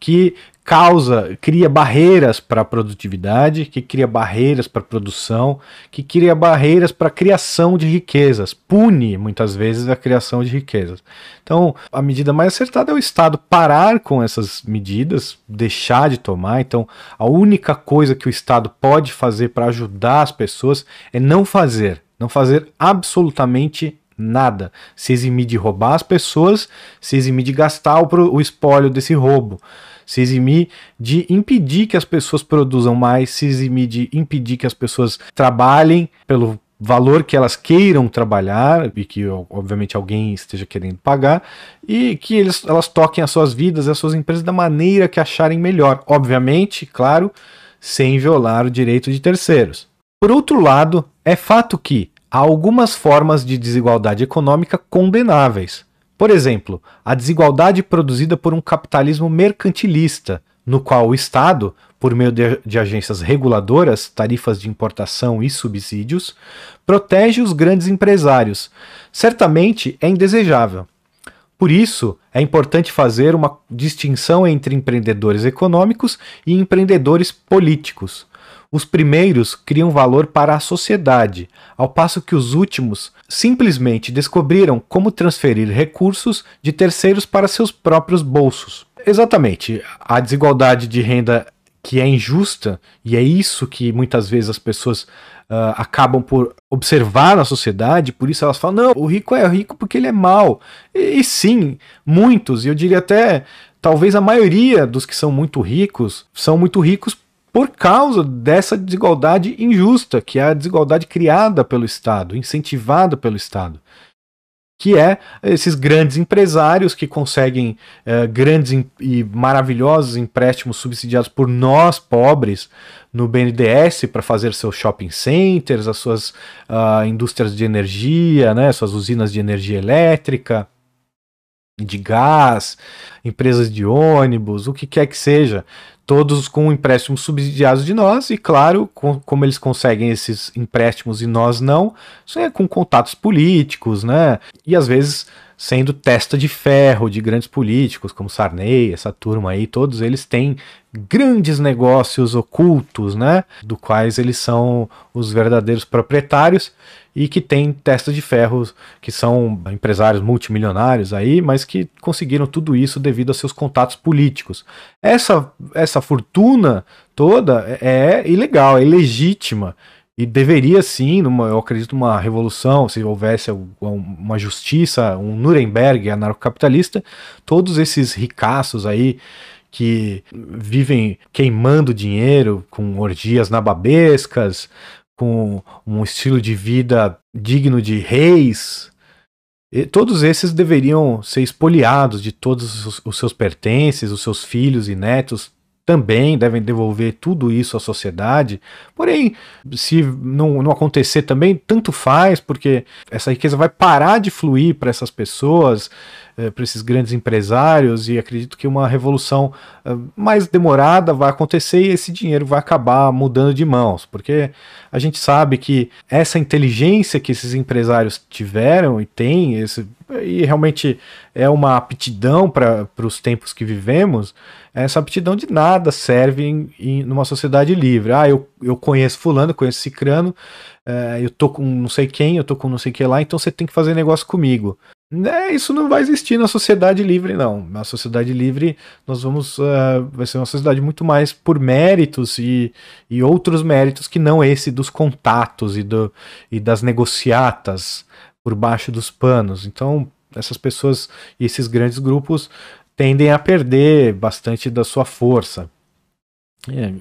que causa, cria barreiras para a produtividade, que cria barreiras para a produção, que cria barreiras para a criação de riquezas, pune muitas vezes a criação de riquezas. Então, a medida mais acertada é o Estado parar com essas medidas, deixar de tomar. Então, a única coisa que o Estado pode fazer para ajudar as pessoas é não fazer, não fazer absolutamente nada. Se eximir de roubar as pessoas, se eximir de gastar o, o espólio desse roubo se eximir de impedir que as pessoas produzam mais, se eximir de impedir que as pessoas trabalhem pelo valor que elas queiram trabalhar e que obviamente alguém esteja querendo pagar e que eles, elas toquem as suas vidas, as suas empresas da maneira que acharem melhor, obviamente, claro, sem violar o direito de terceiros. Por outro lado, é fato que há algumas formas de desigualdade econômica condenáveis, por exemplo, a desigualdade produzida por um capitalismo mercantilista, no qual o Estado, por meio de, de, agências reguladoras, tarifas de importação e subsídios, protege os grandes empresários, certamente é indesejável. Por isso, é importante fazer uma distinção entre empreendedores econômicos e empreendedores políticos. Os primeiros criam valor para a sociedade, ao passo que os últimos simplesmente descobriram como transferir recursos de terceiros para seus próprios bolsos. Exatamente, a desigualdade de renda que é injusta, e é isso que muitas vezes as pessoas uh, acabam por observar na sociedade, por isso elas falam: não, o rico é rico porque ele é mau. E, e sim, muitos, e eu diria até talvez a maioria dos que são muito ricos, são muito ricos por causa dessa desigualdade injusta, que é a desigualdade criada pelo Estado, incentivada pelo Estado. Que é esses grandes empresários que conseguem eh, grandes e maravilhosos empréstimos subsidiados por nós, pobres, no BNDES para fazer seus shopping centers, as suas uh, indústrias de energia, né, suas usinas de energia elétrica de gás, empresas de ônibus, o que quer que seja, todos com empréstimos subsidiados de nós, e claro, com, como eles conseguem esses empréstimos e nós não, isso é com contatos políticos, né? E às vezes sendo testa de ferro de grandes políticos como Sarney, essa turma aí, todos eles têm grandes negócios ocultos, né, do quais eles são os verdadeiros proprietários e que têm testa de ferro, que são empresários multimilionários aí, mas que conseguiram tudo isso devido a seus contatos políticos. Essa essa fortuna toda é ilegal, é ilegítima e deveria sim, numa, eu acredito, uma revolução, se houvesse uma justiça, um Nuremberg anarcocapitalista, todos esses ricaços aí que vivem queimando dinheiro com orgias nababescas, com um estilo de vida digno de reis, todos esses deveriam ser expoliados de todos os seus pertences, os seus filhos e netos, também devem devolver tudo isso à sociedade. Porém, se não, não acontecer também, tanto faz, porque essa riqueza vai parar de fluir para essas pessoas, eh, para esses grandes empresários, e acredito que uma revolução eh, mais demorada vai acontecer e esse dinheiro vai acabar mudando de mãos, porque a gente sabe que essa inteligência que esses empresários tiveram e têm, esse, e realmente é uma aptidão para os tempos que vivemos, essa aptidão de nada serve em, em numa sociedade livre. Ah, eu, eu conheço fulano, conheço cicrano, é, eu tô com não sei quem, eu tô com não sei que lá, então você tem que fazer negócio comigo. É, isso não vai existir na sociedade livre, não. Na sociedade livre, nós vamos. Uh, vai ser uma sociedade muito mais por méritos e, e outros méritos que não esse dos contatos e, do, e das negociatas por baixo dos panos. Então, essas pessoas e esses grandes grupos tendem a perder bastante da sua força. É,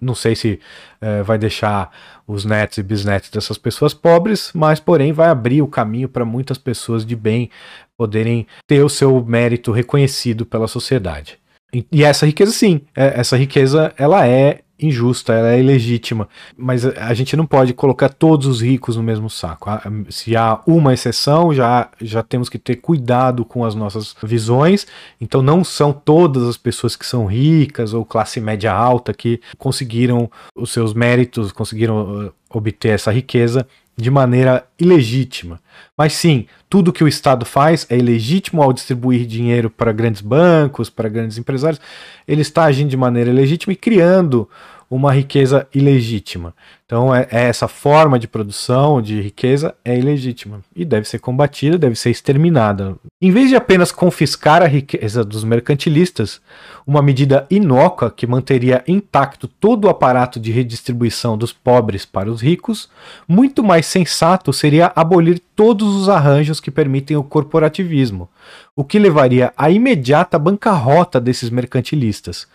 não sei se é, vai deixar os netos e bisnetos dessas pessoas pobres, mas porém vai abrir o caminho para muitas pessoas de bem poderem ter o seu mérito reconhecido pela sociedade. E, e essa riqueza, sim, é, essa riqueza ela é injusta, ela é ilegítima, mas a gente não pode colocar todos os ricos no mesmo saco. Se há uma exceção, já, já temos que ter cuidado com as nossas visões. Então, não são todas as pessoas que são ricas ou classe média alta que conseguiram os seus méritos, conseguiram uh, obter essa riqueza de maneira ilegítima. Mas sim, tudo que o Estado faz é ilegítimo ao distribuir dinheiro para grandes bancos, para grandes empresários. Ele está agindo de maneira ilegítima e criando uma riqueza ilegítima. Então, é, é, essa forma de produção de riqueza é ilegítima e deve ser combatida, deve ser exterminada. Em vez de apenas confiscar a riqueza dos mercantilistas, uma medida inócua que manteria intacto todo o aparato de redistribuição dos pobres para os ricos, muito mais sensato seria abolir todos os arranjos que permitem o corporativismo, o que levaria à imediata bancarrota desses mercantilistas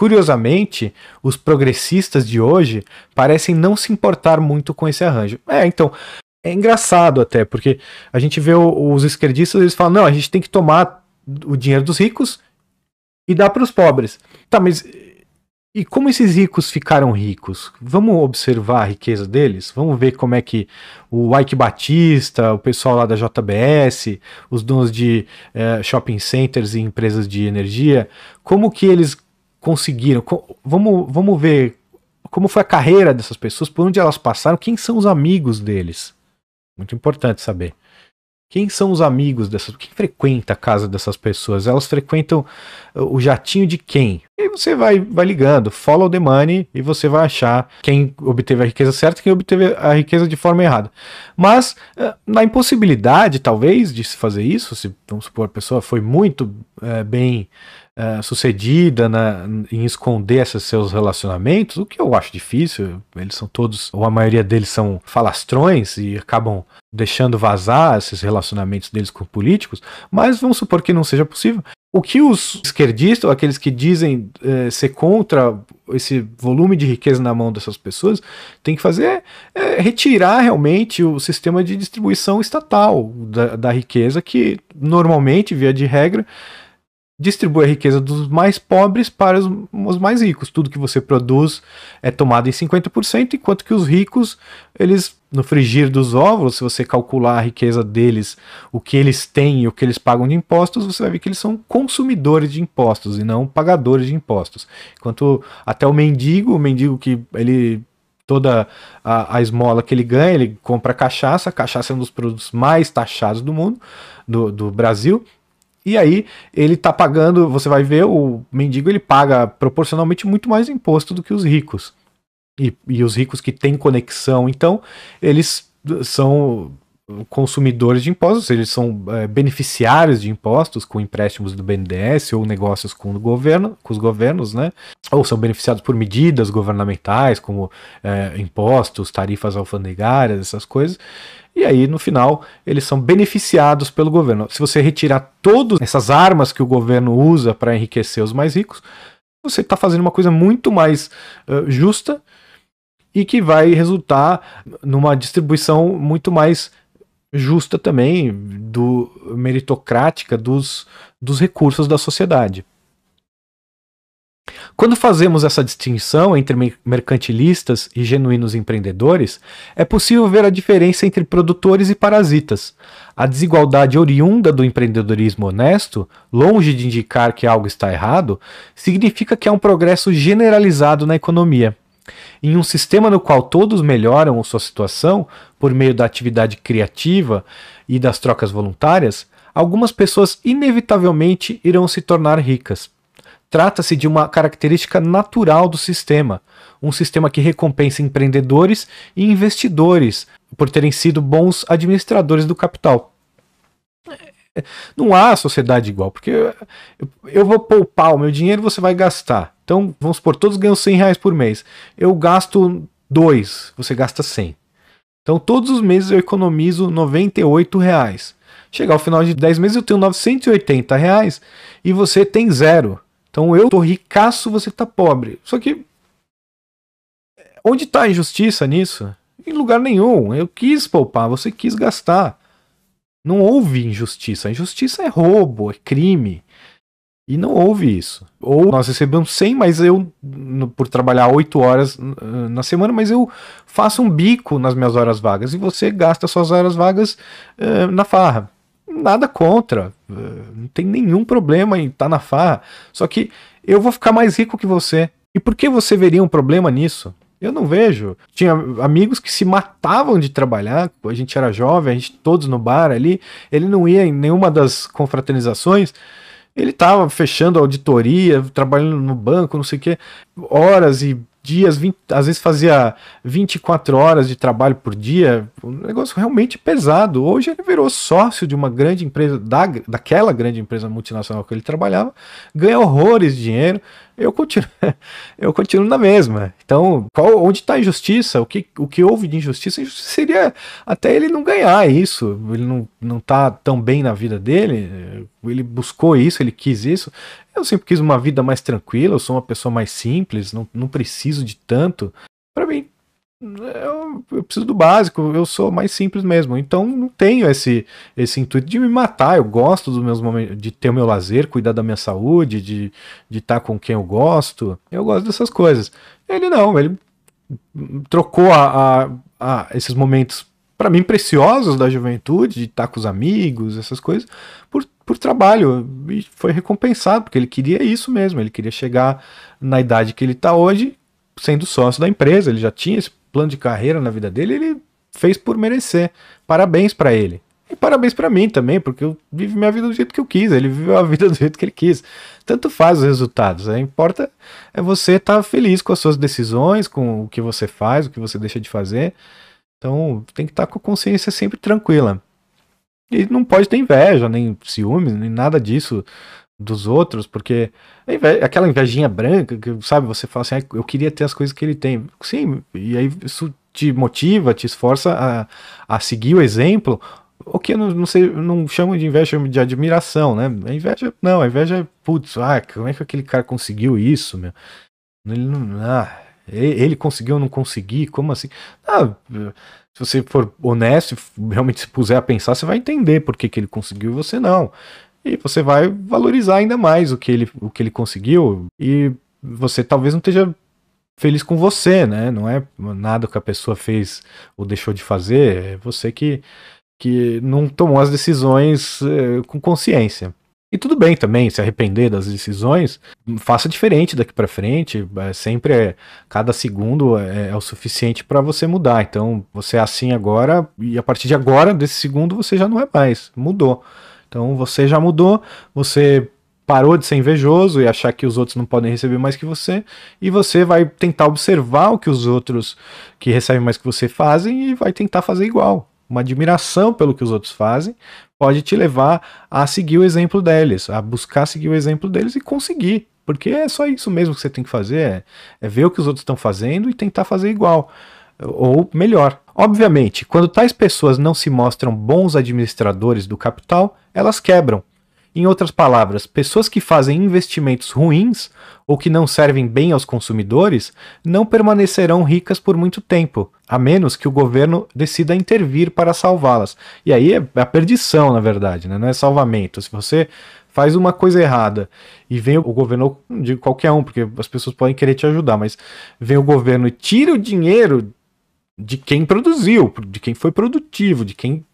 Curiosamente, os progressistas de hoje parecem não se importar muito com esse arranjo. É, então, é engraçado até, porque a gente vê os esquerdistas, eles falam, não, a gente tem que tomar o dinheiro dos ricos e dar para os pobres. Tá, mas e como esses ricos ficaram ricos? Vamos observar a riqueza deles? Vamos ver como é que o Ike Batista, o pessoal lá da JBS, os donos de eh, shopping centers e empresas de energia, como que eles conseguiram. Vamos, vamos ver como foi a carreira dessas pessoas, por onde elas passaram, quem são os amigos deles. Muito importante saber. Quem são os amigos dessas Quem frequenta a casa dessas pessoas? Elas frequentam o jatinho de quem? E você vai, vai ligando, follow the money, e você vai achar quem obteve a riqueza certa e quem obteve a riqueza de forma errada. Mas, eh, na impossibilidade, talvez, de se fazer isso, se vamos supor, a pessoa foi muito é, bem é, sucedida na, em esconder esses seus relacionamentos, o que eu acho difícil. Eles são todos, ou a maioria deles são falastrões e acabam deixando vazar esses relacionamentos deles com políticos, mas vamos supor que não seja possível. O que os esquerdistas, ou aqueles que dizem é, ser contra esse volume de riqueza na mão dessas pessoas, tem que fazer é, é retirar realmente o sistema de distribuição estatal da, da riqueza, que normalmente, via de regra, distribui a riqueza dos mais pobres para os, os, mais ricos. Tudo que você produz é tomado em 50%, enquanto que os ricos, eles, no frigir dos ovos, se você calcular a riqueza deles, o que eles têm e o que eles pagam de impostos, você vai ver que eles são consumidores de impostos e não pagadores de impostos. Enquanto até o mendigo, o mendigo que ele toda a, a, esmola que ele ganha, ele compra cachaça, a cachaça é um dos produtos mais taxados do mundo, do, do Brasil, e aí ele tá pagando, você vai ver, o mendigo ele paga proporcionalmente muito mais imposto do que os ricos. E, e os ricos que têm conexão, então, eles são consumidores de impostos, eles são é, beneficiários de impostos com empréstimos do BNDES ou negócios com o governo, com os governos, né? Ou são beneficiados por medidas governamentais, como é, impostos, tarifas alfandegárias, essas coisas e aí no final eles são beneficiados pelo governo. Se você retirar todas essas armas que o governo usa para enriquecer os mais ricos, você está fazendo uma coisa muito mais uh, justa e que vai resultar numa distribuição muito mais justa também, do meritocrática dos, dos recursos da sociedade. Quando fazemos essa distinção entre mercantilistas e genuínos empreendedores, é possível ver a diferença entre produtores e parasitas. A desigualdade oriunda do empreendedorismo honesto, longe de indicar que algo está errado, significa que há um progresso generalizado na economia. Em um sistema no qual todos melhoram sua situação por meio da atividade criativa e das trocas voluntárias, algumas pessoas inevitavelmente irão se tornar ricas. Trata-se de uma característica natural do sistema, um sistema que recompensa empreendedores e investidores por terem sido bons administradores do capital. Não há sociedade igual, porque eu vou poupar o meu dinheiro você vai gastar. Então, vamos supor, todos ganham 100 reais por mês. Eu gasto 2, você gasta 100. Então, todos os meses eu economizo 98 reais. Chegar ao final de 10 meses eu tenho 980 reais e você tem zero. Então eu tô ricaço, você tá pobre. Só que onde tá a injustiça nisso? Em lugar nenhum. Eu quis poupar, você quis gastar. Não houve injustiça. A injustiça é roubo, é crime. E não houve isso. Ou nós recebemos 100, mas eu, por trabalhar 8 horas na semana, mas eu faço um bico nas minhas horas vagas e você gasta suas horas vagas uh, na farra nada contra. Não tem nenhum problema em estar tá na farra. Só que eu vou ficar mais rico que você. E por que você veria um problema nisso? Eu não vejo. Tinha amigos que se matavam de trabalhar. A gente era jovem, a gente todos no bar ali. Ele não ia em nenhuma das confraternizações. Ele estava fechando a auditoria, trabalhando no banco, não sei o quê, horas e dias, 20, às vezes fazia 24 horas de trabalho por dia, um negócio realmente pesado. Hoje ele virou sócio de uma grande empresa, da, daquela grande empresa multinacional que ele trabalhava, ganha horrores de dinheiro. Eu continuo, eu continuo na mesma. Então, qual, onde está a injustiça? O que, o que houve de injustiça? injustiça seria até ele não ganhar isso. Ele não, não tá tão bem na vida dele. Ele buscou isso, ele quis isso. Eu sempre quis uma vida mais tranquila, eu sou uma pessoa mais simples, não, não preciso de tanto. Para mim, eu, eu, preciso do básico, eu sou mais simples mesmo. Então não tenho esse, esse intuito de me matar. Eu gosto dos meus momentos, de ter o meu lazer, cuidar da minha saúde, de estar com quem eu gosto. Eu gosto dessas coisas. Ele não, ele trocou a, a, a esses momentos para mim preciosos da juventude, de estar com os amigos, essas coisas, por por trabalho e foi recompensado, porque ele queria isso mesmo, ele queria chegar na idade que ele está hoje, sendo sócio da empresa, ele já tinha esse plano de carreira na vida dele, ele fez por merecer. Parabéns para ele. E parabéns para mim também, porque eu vivo minha vida do jeito que eu quis, ele viveu a vida do jeito que ele quis. Tanto faz os resultados, o importa é você estar tá feliz com as suas decisões, com o que você faz, o que você deixa de fazer. Então tem que estar tá com a consciência sempre tranquila. E não pode ter inveja, nem ciúmes, nem nada disso dos outros, porque inveja, aquela invejinha branca, que, sabe, você fala assim, ah, eu queria ter as coisas que ele tem. Sim, e aí isso te motiva, te esforça a, a seguir o exemplo, o que eu não, não sei, não chamo de inveja, chamo de admiração, né? A inveja, não, a inveja é, putz, ah, como é que aquele cara conseguiu isso, meu? Ele não, ah, ele conseguiu, eu não consegui, como assim? Ah, se você for honesto realmente se puser a pensar, você vai entender por que, que ele conseguiu e você não. E você vai valorizar ainda mais o que ele, o que ele conseguiu e você talvez não esteja feliz com você, né? Não é nada que a pessoa fez ou deixou de fazer, é você que, que não tomou as decisões é, com consciência. E tudo bem também se arrepender das decisões, faça diferente daqui para frente. É, sempre é, cada segundo é, é o suficiente para você mudar. Então você é assim agora e a partir de agora, desse segundo, você já não é mais. Mudou. Então você já mudou, você parou de ser invejoso e achar que os outros não podem receber mais que você, e você vai tentar observar o que os outros que recebem mais que você fazem e vai tentar fazer igual. Uma admiração pelo que os outros fazem pode te levar a seguir o exemplo deles, a buscar seguir o exemplo deles e conseguir. Porque é só isso mesmo que você tem que fazer, é, é ver o que os outros estão fazendo e tentar fazer igual ou melhor. Obviamente, quando tais pessoas não se mostram bons administradores do capital, elas quebram. Em outras palavras, pessoas que fazem investimentos ruins ou que não servem bem aos consumidores não permanecerão ricas por muito tempo, a menos que o governo decida intervir para salvá-las. E aí é a perdição, na verdade, né? não é salvamento. Se você faz uma coisa errada e vem o governo, digo qualquer um, porque as pessoas podem querer te ajudar, mas vem o governo e tira o dinheiro de quem produziu, de quem foi produtivo, de quem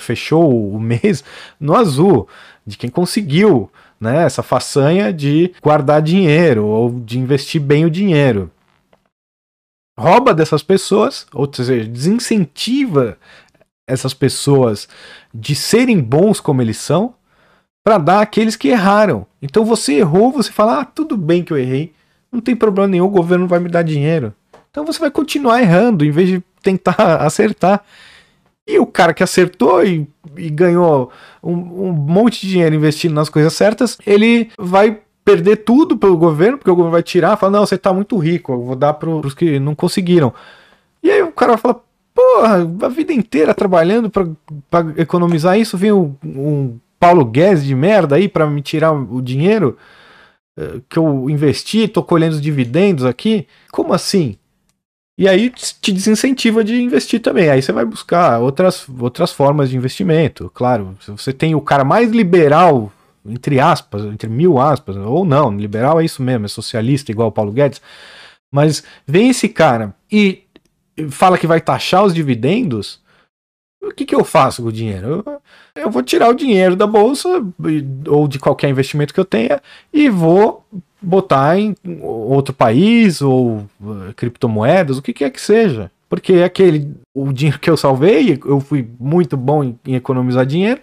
fechou o mês no azul, de quem conseguiu né, essa façanha de guardar dinheiro ou de investir bem o dinheiro. Rouba dessas pessoas, ou seja, desincentiva essas pessoas de serem bons como eles são, para dar àqueles que erraram. Então você errou, você fala: ah, tudo bem que eu errei, não tem problema nenhum, o governo vai me dar dinheiro. Então você vai continuar errando em vez de tentar acertar. E o cara que acertou e, e ganhou um, um, monte de dinheiro investindo nas coisas certas, ele vai perder tudo pelo governo, porque o governo vai tirar, fala, não, você tá muito rico, eu vou dar pro, pros que não conseguiram. E aí o cara vai falar, porra, a vida inteira trabalhando para economizar isso, vem um, um Paulo Guedes de merda aí para me tirar o dinheiro eh, que eu investi, tô colhendo os dividendos aqui. Como assim? E aí te desincentiva de investir também. Aí você vai buscar outras, outras formas de investimento. Claro, se você tem o cara mais liberal, entre aspas, entre mil aspas, ou não, liberal é isso mesmo, é socialista igual o Paulo Guedes. Mas vem esse cara e fala que vai taxar os dividendos. O que, que eu faço com o dinheiro? Eu, eu vou tirar o dinheiro da bolsa ou de qualquer investimento que eu tenha e vou botar em outro país ou uh, criptomoedas, o que quer que seja. Porque é aquele o dinheiro que eu salvei, eu fui muito bom em, em economizar dinheiro,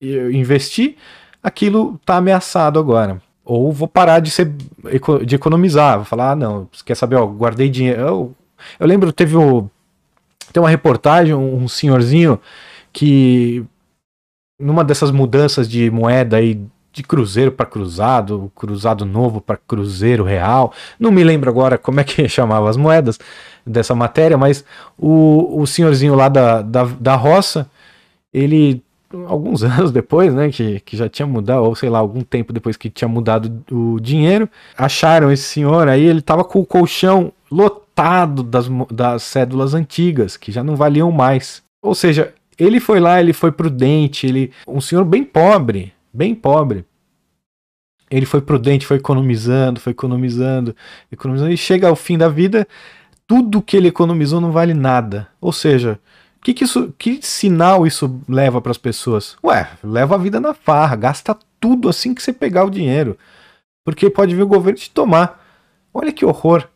eu investi, aquilo está ameaçado agora. Ou vou parar de ser de economizar, vou falar, ah, não, quer saber, ó, guardei dinheiro. Eu, eu lembro, teve o, tem uma reportagem, um, um senhorzinho que numa dessas mudanças de moeda aí de cruzeiro para cruzado, cruzado novo para cruzeiro real. Não me lembro agora como é que chamava as moedas dessa matéria, mas o, o senhorzinho lá da, da, da roça, ele, alguns anos depois, né, que, que já tinha mudado, ou sei lá, algum tempo depois que tinha mudado o dinheiro, acharam esse senhor aí, ele tava com o colchão lotado das, das cédulas antigas, que já não valiam mais. Ou seja, ele foi lá, ele foi prudente, ele, um senhor bem pobre, bem pobre. Ele foi prudente, foi economizando, foi economizando, economizando, e chega ao fim da vida, tudo que ele economizou não vale nada. Ou seja, que, que, isso, que sinal isso leva para as pessoas? Ué, leva a vida na farra, gasta tudo assim que você pegar o dinheiro. Porque pode vir o governo te tomar. Olha que horror.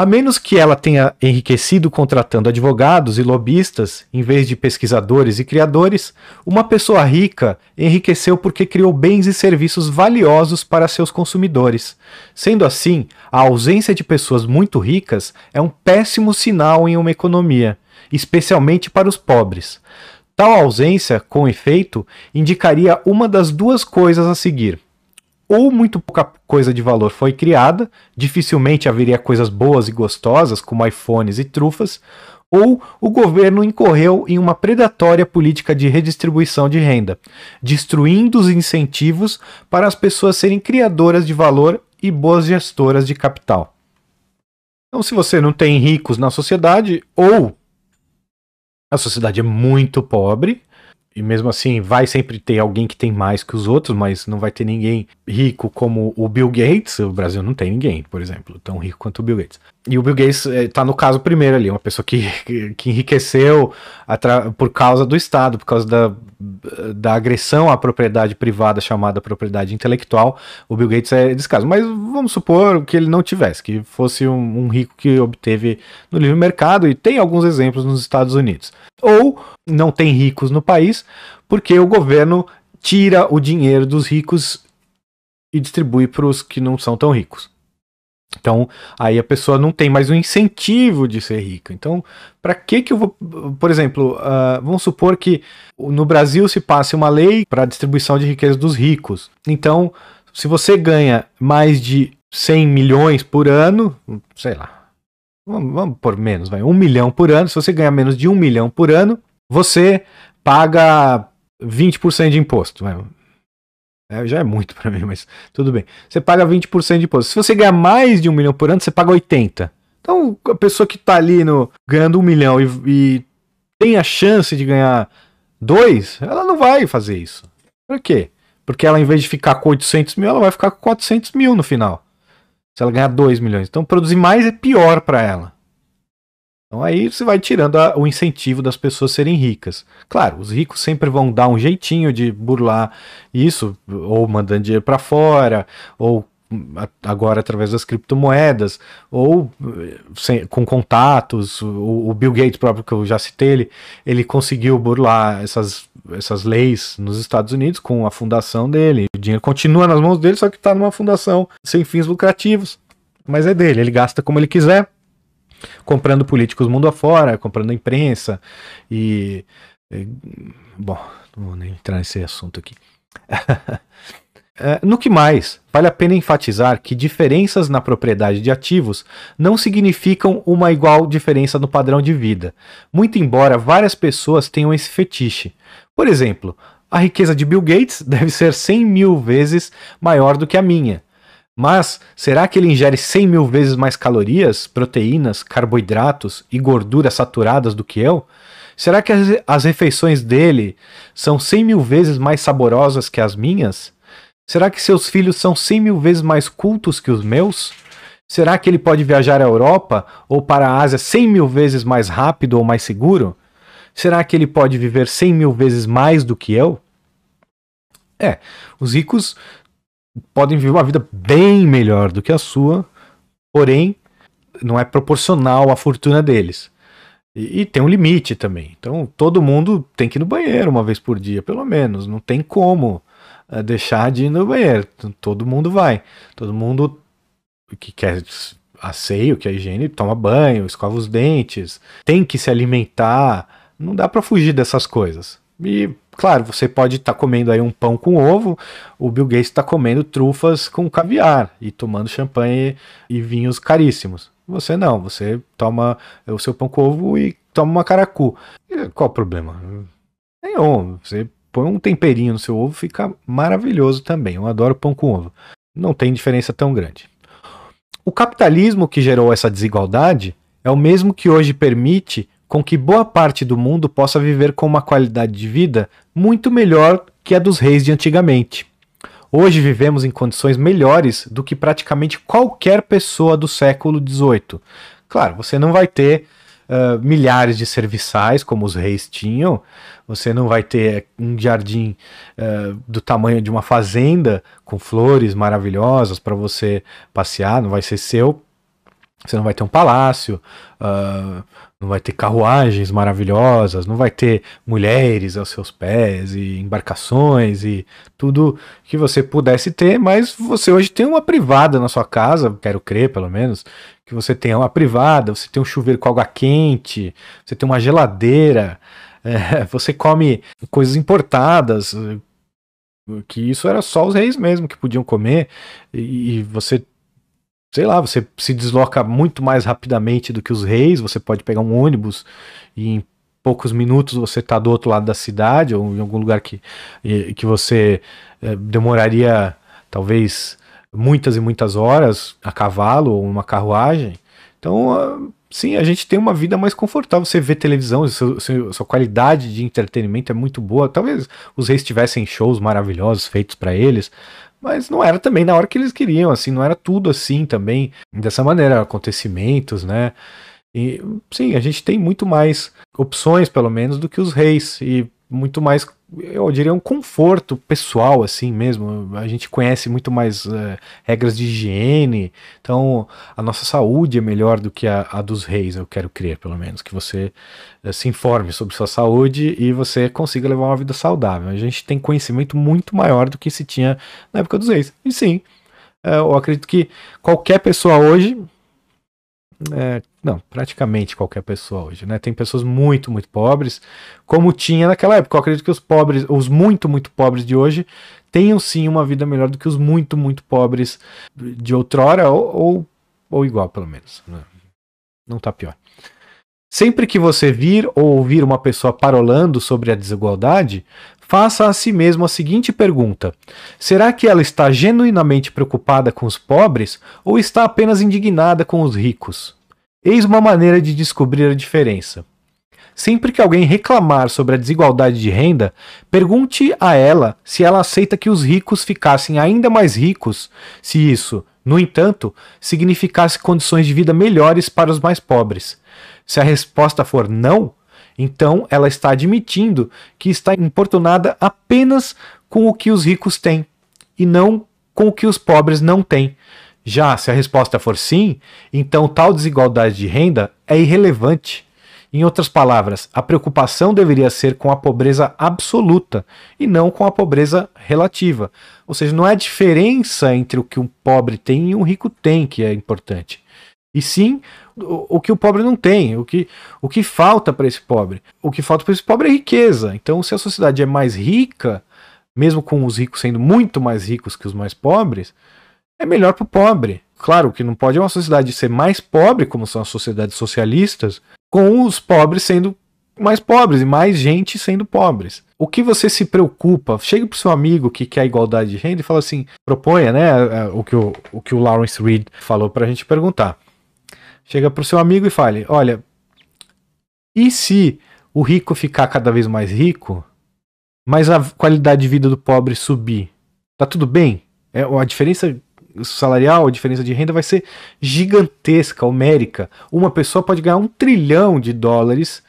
A menos que ela tenha enriquecido contratando advogados e lobistas, em vez de pesquisadores e criadores, uma pessoa rica enriqueceu porque criou bens e serviços valiosos para seus consumidores. Sendo assim, a ausência de pessoas muito ricas é um péssimo sinal em uma economia, especialmente para os pobres. Tal ausência, com efeito, indicaria uma das duas coisas a seguir ou muito pouca coisa de valor foi criada, dificilmente haveria coisas boas e gostosas, como iPhones e trufas, ou o governo incorreu em uma predatória política de redistribuição de renda, destruindo os incentivos para as pessoas serem criadoras de valor e boas gestoras de capital. Então, se você não tem ricos na sociedade, ou a sociedade é muito pobre, e mesmo assim vai sempre ter alguém que tem mais que os outros, mas não vai ter ninguém rico como o Bill Gates. O Brasil não tem ninguém, por exemplo, tão rico quanto o Bill Gates. E o Bill Gates está no caso primeiro ali, uma pessoa que, que enriqueceu por causa do Estado, por causa da, da agressão à propriedade privada chamada propriedade intelectual. O Bill Gates é desse caso. Mas vamos supor que ele não tivesse, que fosse um, um rico que obteve no livre mercado, e tem alguns exemplos nos Estados Unidos. Ou não tem ricos no país, porque o governo tira o dinheiro dos ricos e distribui para os que não são tão ricos. Então, aí a pessoa não tem mais o um incentivo de ser rica. Então, para que que eu vou, por exemplo, uh, vamos supor que no Brasil se passe uma lei para a distribuição de riqueza dos ricos. Então, se você ganha mais de 100 milhões por ano, sei lá, vamos, vamos por menos, vai, um milhão por ano. Se você ganhar menos de um milhão por ano, você paga 20% de imposto. É, já é muito para mim, mas tudo bem. Você paga 20% de imposto. Se você ganhar mais de um milhão por ano, você paga 80%. Então, a pessoa que está ali no, ganhando um milhão e, e, tem a chance de ganhar dois, ela não vai fazer isso. Por quê? Porque ela, em vez de ficar com 800 mil, ela vai ficar com 400 mil no final. Se ela ganhar 2 milhões. Então, produzir mais é pior para ela. Então aí você vai tirando a, o incentivo das pessoas serem ricas. Claro, os ricos sempre vão dar um jeitinho de burlar isso, ou mandando dinheiro para fora, ou agora através das criptomoedas, ou sem, com contatos. O, o, Bill Gates próprio, que eu já citei, ele, ele conseguiu burlar essas, essas leis nos Estados Unidos com a fundação dele. O dinheiro continua nas mãos dele, só que está numa fundação sem fins lucrativos. Mas é dele, ele gasta como ele quiser comprando políticos mundo afora, comprando a imprensa e, e bom, não vou nem entrar nesse assunto aqui. É, no que mais, vale a pena enfatizar que diferenças na propriedade de ativos não significam uma igual diferença no padrão de vida, muito embora várias pessoas tenham esse fetiche. Por exemplo, a riqueza de Bill Gates deve ser 100 mil vezes maior do que a minha, mas será que ele ingere 100 mil vezes mais calorias, proteínas, carboidratos e gorduras saturadas do que eu? Será que as, as refeições dele são 100 mil vezes mais saborosas que as minhas? Será que seus filhos são 100 mil vezes mais cultos que os meus? Será que ele pode viajar à Europa ou para a Ásia 100 mil vezes mais rápido ou mais seguro? Será que ele pode viver 100 mil vezes mais do que eu? É, os ricos podem viver uma vida bem melhor do que a sua, porém não é proporcional à fortuna deles. E, e, tem um limite também. Então todo mundo tem que ir no banheiro uma vez por dia, pelo menos. Não tem como deixar de ir no banheiro. Todo mundo vai. Todo mundo que quer asseio, que é higiene, toma banho, escova os dentes, tem que se alimentar. Não dá para fugir dessas coisas. E Claro, você pode estar tá comendo aí um pão com ovo, o Bill Gates está comendo trufas com caviar e tomando champanhe e vinhos caríssimos. Você não, você toma o seu pão com ovo e toma uma caracu. qual o problema? Nenhum. Você põe um temperinho no seu ovo, fica maravilhoso também. Eu adoro pão com ovo. Não tem diferença tão grande. O capitalismo que gerou essa desigualdade é o mesmo que hoje permite com que boa parte do mundo possa viver com uma qualidade de vida muito melhor que a dos reis de antigamente. Hoje vivemos em condições melhores do que praticamente qualquer pessoa do século XVIII. Claro, você não vai ter uh, milhares de serviçais como os reis tinham, você não vai ter um jardim uh, do tamanho de uma fazenda com flores maravilhosas para você passear, não vai ser seu. Você não vai ter um palácio, uh, não vai ter carruagens maravilhosas, não vai ter mulheres aos seus pés e embarcações e tudo que você pudesse ter, mas você hoje tem uma privada na sua casa, quero crer pelo menos, que você tenha uma privada, você tem um chuveiro com água quente, você tem uma geladeira, é, você come coisas importadas, que isso era só os reis mesmo que podiam comer, e, e você sei lá, você se desloca muito mais rapidamente do que os reis, você pode pegar um ônibus e em poucos minutos você está do outro lado da cidade ou em algum lugar que, que você é, demoraria talvez muitas e muitas horas a cavalo ou uma carruagem. Então sim, a gente tem uma vida mais confortável. Você vê televisão, sua qualidade de entretenimento é muito boa. Talvez os reis tivessem shows maravilhosos feitos para eles, mas não era também na hora que eles queriam, assim, não era tudo assim também, dessa maneira, acontecimentos, né? E sim, a gente tem muito mais opções, pelo menos, do que os reis. E muito mais, eu diria, um conforto pessoal, assim mesmo. A gente conhece muito mais é, regras de higiene, então a nossa saúde é melhor do que a, a dos reis, eu quero crer, pelo menos. Que você é, se informe sobre sua saúde e você consiga levar uma vida saudável. A gente tem conhecimento muito maior do que se tinha na época dos reis. E sim, é, eu acredito que qualquer pessoa hoje é, não, praticamente qualquer pessoa hoje, né? Tem pessoas muito, muito pobres, como tinha naquela época. Eu acredito que os pobres, os muito, muito pobres de hoje, tenham sim uma vida melhor do que os muito, muito pobres de outrora, ou, ou, ou igual, pelo menos. Né? Não tá pior. Sempre que você vir ou ouvir uma pessoa parolando sobre a desigualdade, faça a si mesmo a seguinte pergunta: será que ela está genuinamente preocupada com os pobres ou está apenas indignada com os ricos? Eis uma maneira de descobrir a diferença. Sempre que alguém reclamar sobre a desigualdade de renda, pergunte a ela se ela aceita que os ricos ficassem ainda mais ricos se isso, no entanto, significasse condições de vida melhores para os mais pobres. Se a resposta for não, então ela está admitindo que está importunada apenas com o que os ricos têm e não com o que os pobres não têm. Já se a resposta for sim, então tal desigualdade de renda é irrelevante. Em outras palavras, a preocupação deveria ser com a pobreza absoluta e não com a pobreza relativa. Ou seja, não é a diferença entre o que um pobre tem e um rico tem que é importante. E sim o, o que o pobre não tem, o que, o que falta para esse pobre. O que falta para esse pobre é riqueza. Então, se a sociedade é mais rica, mesmo com os ricos sendo muito mais ricos que os mais pobres, é melhor para o pobre. Claro que não pode uma sociedade ser mais pobre, como são as sociedades socialistas, com os pobres sendo mais pobres e mais gente sendo pobres. O que você se preocupa? Chega para o seu amigo que quer igualdade de renda e fala assim, proponha, né, o que o, o, que o Lawrence Reed falou para a gente perguntar. Chega para o seu amigo e fale: Olha, e se o rico ficar cada vez mais rico, mas a qualidade de vida do pobre subir? Tá tudo bem? É, a diferença salarial, a diferença de renda vai ser gigantesca, homérica. Uma pessoa pode ganhar um trilhão de dólares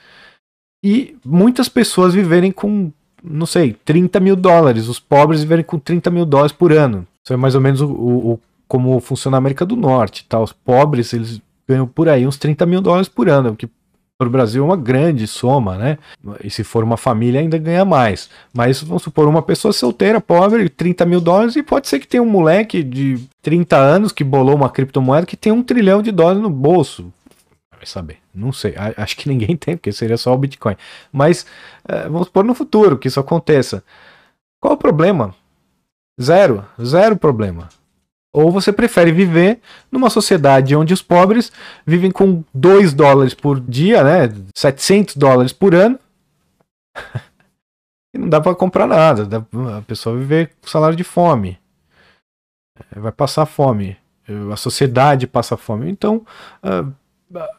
e muitas pessoas viverem com, não sei, 30 mil dólares. Os pobres viverem com 30 mil dólares por ano. Isso é mais ou menos o, o como funciona a América do Norte. Tá? Os pobres, eles ganham por aí uns 30 mil dólares por ano, que para o Brasil é uma grande soma, né? E se for uma família, ainda ganha mais. Mas vamos supor, uma pessoa solteira, pobre, 30 mil dólares, e pode ser que tenha um moleque de 30 anos que bolou uma criptomoeda que tem um trilhão de dólares no bolso. Vai saber, não sei. Acho que ninguém tem, porque seria só o Bitcoin. Mas é, vamos supor no futuro que isso aconteça. Qual o problema? Zero, zero problema. Ou você prefere viver numa sociedade onde os pobres vivem com 2 dólares por dia, né? 700 dólares por ano. e não dá para comprar nada. A pessoa viver com salário de fome. É, vai passar fome. A sociedade passa fome. Então,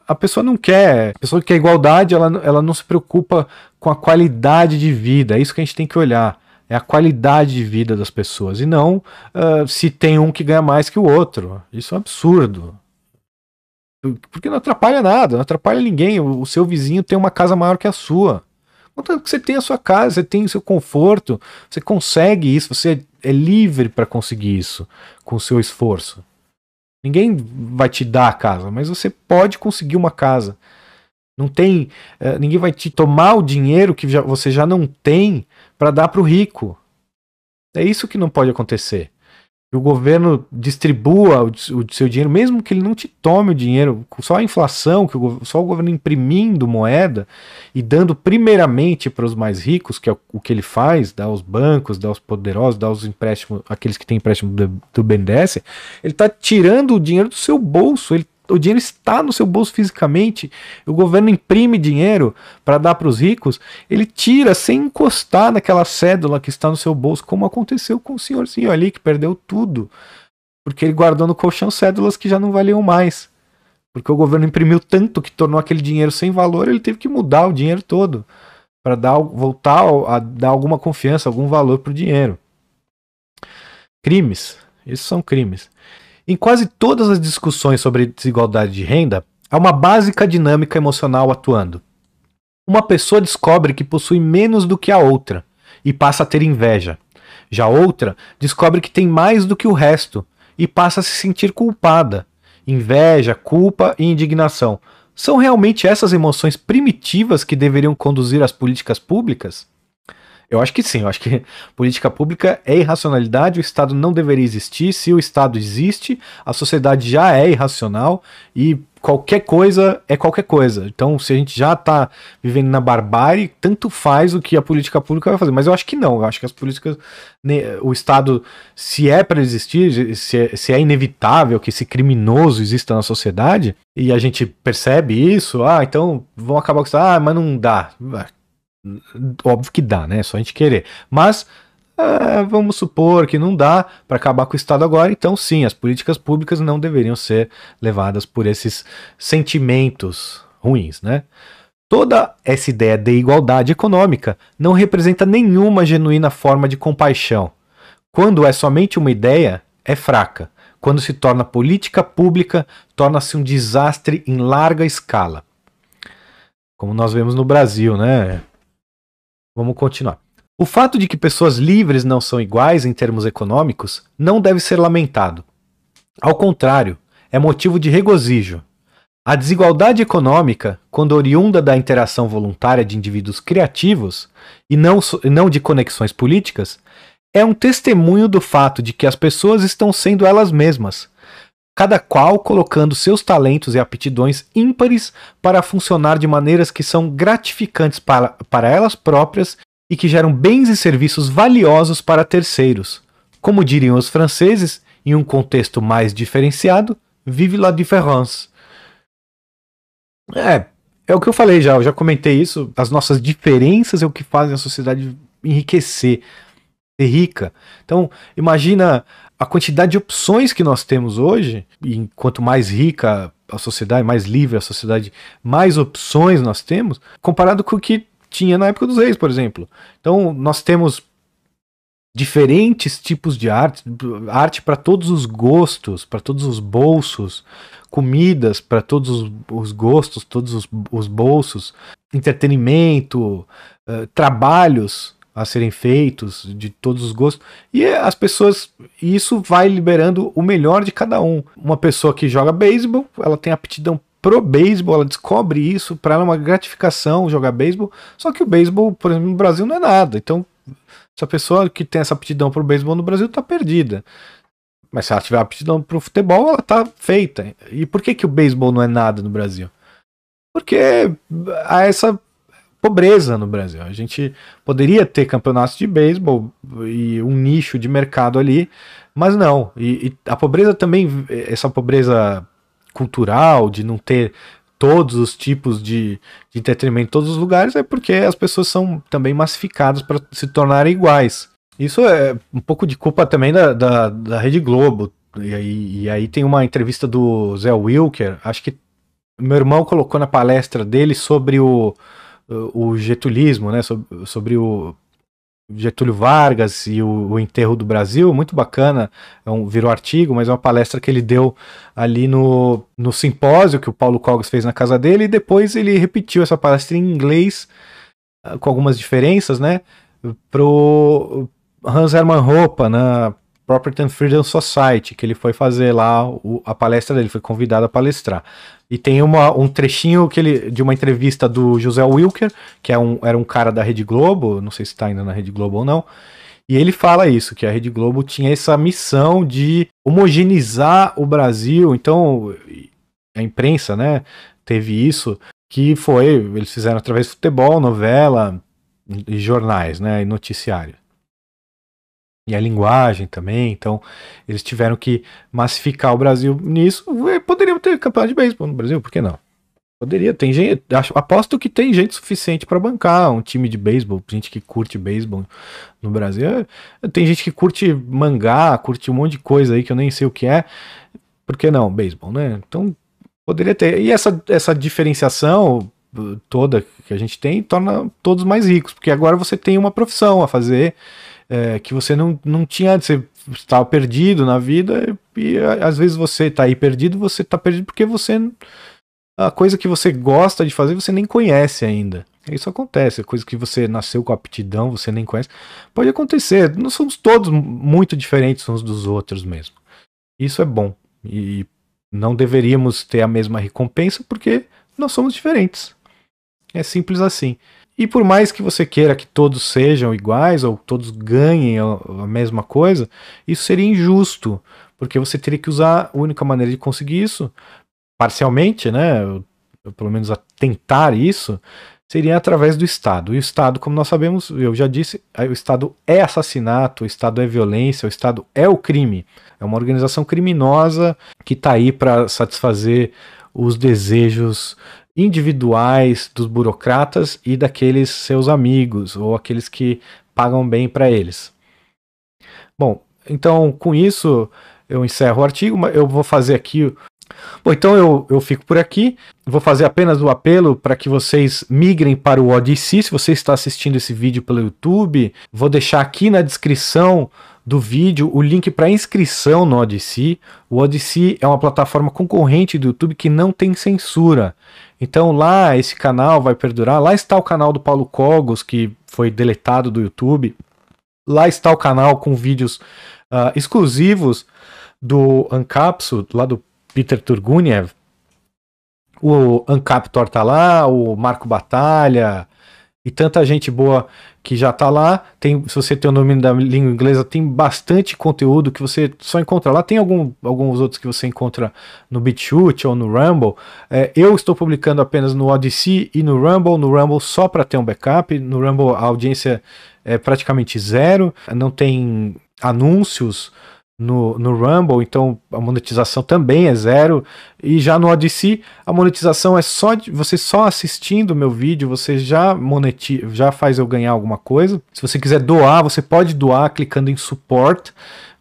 a pessoa não quer. A pessoa que quer igualdade, ela, ela não se preocupa com a qualidade de vida. É isso que a gente tem que olhar é a qualidade de vida das pessoas e não uh, se tem um que ganha mais que o outro. Isso é um absurdo. Porque não atrapalha nada, não atrapalha ninguém. O, o seu vizinho tem uma casa maior que a sua. Contanto que você tem a sua casa, você tem o seu conforto, você consegue isso, você é livre para conseguir isso com o seu esforço. Ninguém vai te dar a casa, mas você pode conseguir uma casa. Não tem, uh, ninguém vai te tomar o dinheiro que já, você já não tem para dar para o rico. É isso que não pode acontecer. Que o governo distribua o, o, seu dinheiro, mesmo que ele não te tome o dinheiro, só a inflação, que o, só o governo imprimindo moeda e dando primeiramente para os mais ricos, que é o, o, que ele faz, dá aos bancos, dá aos poderosos, dá aos empréstimos, aqueles que têm empréstimo do, do BNDES, ele está tirando o dinheiro do seu bolso, ele o dinheiro está no seu bolso fisicamente, o governo imprime dinheiro para dar para os ricos, ele tira sem encostar naquela cédula que está no seu bolso, como aconteceu com o senhorzinho ali que perdeu tudo, porque ele guardou no colchão cédulas que já não valiam mais. Porque o governo imprimiu tanto que tornou aquele dinheiro sem valor, ele teve que mudar o dinheiro todo para dar voltar a dar alguma confiança, algum valor para o dinheiro. Crimes, esses são crimes. Em quase todas as discussões sobre desigualdade de renda, há uma básica dinâmica emocional atuando. Uma pessoa descobre que possui menos do que a outra e passa a ter inveja. Já outra descobre que tem mais do que o resto e passa a se sentir culpada. Inveja, culpa e indignação. São realmente essas emoções primitivas que deveriam conduzir as políticas públicas? Eu acho que sim, eu acho que política pública é irracionalidade, o Estado não deveria existir. Se o Estado existe, a sociedade já é irracional e qualquer coisa é qualquer coisa. Então, se a gente já está vivendo na barbárie, tanto faz o que a política pública vai fazer. Mas eu acho que não. Eu acho que as políticas, o Estado, se é para existir, se é, se é, inevitável que esse criminoso exista na sociedade, e a gente percebe isso, ah, então vão acabar com isso, ah, mas não dá. Óbvio que dá, né? É só a gente querer. Mas ah, vamos supor que não dá para acabar com o Estado agora, então sim, as políticas públicas não deveriam ser levadas por esses sentimentos ruins, né? Toda essa ideia de igualdade econômica não representa nenhuma genuína forma de compaixão. Quando é somente uma ideia, é fraca. Quando se torna política pública, torna-se um desastre em larga escala. Como nós vemos no Brasil, né? Vamos continuar. O fato de que pessoas livres não são iguais em termos econômicos não deve ser lamentado. Ao contrário, é motivo de regozijo. A desigualdade econômica, quando oriunda da interação voluntária de indivíduos criativos e não, não de conexões políticas, é um testemunho do fato de que as pessoas estão sendo elas mesmas, cada qual colocando seus talentos e aptidões ímpares para funcionar de maneiras que são gratificantes para, para elas próprias e que geram bens e serviços valiosos para terceiros. Como diriam os franceses, em um contexto mais diferenciado, vive la différence. É, é o que eu falei já, eu já comentei isso. As nossas diferenças é o que fazem a sociedade enriquecer, ser rica. Então, imagina a quantidade de opções que nós temos hoje, e quanto mais rica a sociedade, mais livre a sociedade, mais opções nós temos, comparado com o que tinha na época dos reis, por exemplo. Então, nós temos diferentes tipos de arte, arte para todos os gostos, para todos os bolsos, comidas para todos os, os, gostos, todos os, os bolsos, entretenimento, uh, trabalhos a serem feitos de todos os gostos. E as pessoas, isso vai liberando o melhor de cada um. Uma pessoa que joga beisebol, ela tem aptidão pro beisebol, ela descobre isso, para ela é uma gratificação jogar beisebol. Só que o beisebol, por exemplo, no Brasil não é nada. Então, se a pessoa que tem essa aptidão pro beisebol no Brasil tá perdida. Mas se ela tiver aptidão pro futebol, ela tá feita. E por que que o beisebol não é nada no Brasil? Porque há essa pobreza no Brasil. A gente poderia ter campeonatos de beisebol e um nicho de mercado ali, mas não. E, e, a pobreza também, essa pobreza cultural, de não ter todos os tipos de, de entretenimento em todos os lugares, é porque as pessoas são também massificadas para se tornarem iguais. Isso é um pouco de culpa também da, da, da Rede Globo. E aí, e aí tem uma entrevista do Zé Wilker, acho que meu irmão colocou na palestra dele sobre o, o getulismo, né, sobre, sobre o Getúlio Vargas e o, o, enterro do Brasil, muito bacana, é um, virou artigo, mas é uma palestra que ele deu ali no, no simpósio que o Paulo Cogos fez na casa dele, e depois ele repetiu essa palestra em inglês, ah, com algumas diferenças, né, pro Hans Hermann Hoppe, na Property and Freedom Society, que ele foi fazer lá o, a palestra dele, foi convidado a palestrar. E tem uma, um trechinho que ele, de uma entrevista do José Wilker, que é um, era um cara da Rede Globo, não sei se está ainda na Rede Globo ou não, e ele fala isso, que a Rede Globo tinha essa missão de homogeneizar o Brasil, então a imprensa, né, teve isso, que foi, eles fizeram através de futebol, novela e jornais, né, e noticiário e a linguagem também. Então, eles tiveram que massificar o Brasil nisso. Poderiam ter campeonato de beisebol no Brasil, por que não? Poderia, tem gente, acho, aposto que tem gente suficiente para bancar um time de beisebol, gente que curte beisebol no Brasil. Tem gente que curte mangá, curte um monte de coisa aí que eu nem sei o que é. Por que não, beisebol, né? Então, Poderia ter. E essa, essa diferenciação uh, toda que a gente tem torna todos mais ricos, porque agora você tem uma profissão a fazer é, que você não, não tinha, você estava perdido na vida e às vezes você está aí perdido, você está perdido porque você a coisa que você gosta de fazer você nem conhece ainda. Isso acontece, coisa que você nasceu com aptidão, você nem conhece. Pode acontecer, nós somos todos muito diferentes uns dos outros mesmo. Isso é bom e não deveríamos ter a mesma recompensa porque nós somos diferentes. É simples assim. E por mais que você queira que todos sejam iguais ou todos ganhem a, mesma coisa, isso seria injusto, porque você teria que usar a única maneira de conseguir isso, parcialmente, né? Pelo menos a tentar isso, seria através do Estado. E o Estado, como nós sabemos, eu já disse, o Estado é assassinato, o Estado é violência, o Estado é o crime. É uma organização criminosa que está aí para satisfazer os desejos individuais dos burocratas e daqueles seus amigos ou aqueles que pagam bem para eles. Bom, então com isso eu encerro o artigo, eu vou fazer aqui. Bom, então eu, eu fico por aqui. Vou fazer apenas o apelo para que vocês migrem para o Odyssey. Se você está assistindo esse vídeo pelo YouTube, vou deixar aqui na descrição do vídeo o link para inscrição no Odyssey. O Odyssey é uma plataforma concorrente do YouTube que não tem censura. Então lá esse canal vai perdurar. Lá está o canal do Paulo Cogos, que foi deletado do YouTube. Lá está o canal com vídeos uh, exclusivos do Ancapsu, lá do Peter Turguniev. O Ancaptor tá lá, o Marco Batalha, e tanta gente boa que já está lá. Tem, se você tem o domínio da língua inglesa, tem bastante conteúdo que você só encontra lá. Tem algum, alguns outros que você encontra no BitChute ou no Rumble. É, eu estou publicando apenas no Odyssey e no Rumble. No Rumble só para ter um backup. No Rumble a audiência é praticamente zero. Não tem anúncios no, no Rumble, então a monetização também é zero. E já no Odyssey, a monetização é só de, você só assistindo o meu vídeo, você já monetiza, já faz eu ganhar alguma coisa. Se você quiser doar, você pode doar clicando em support.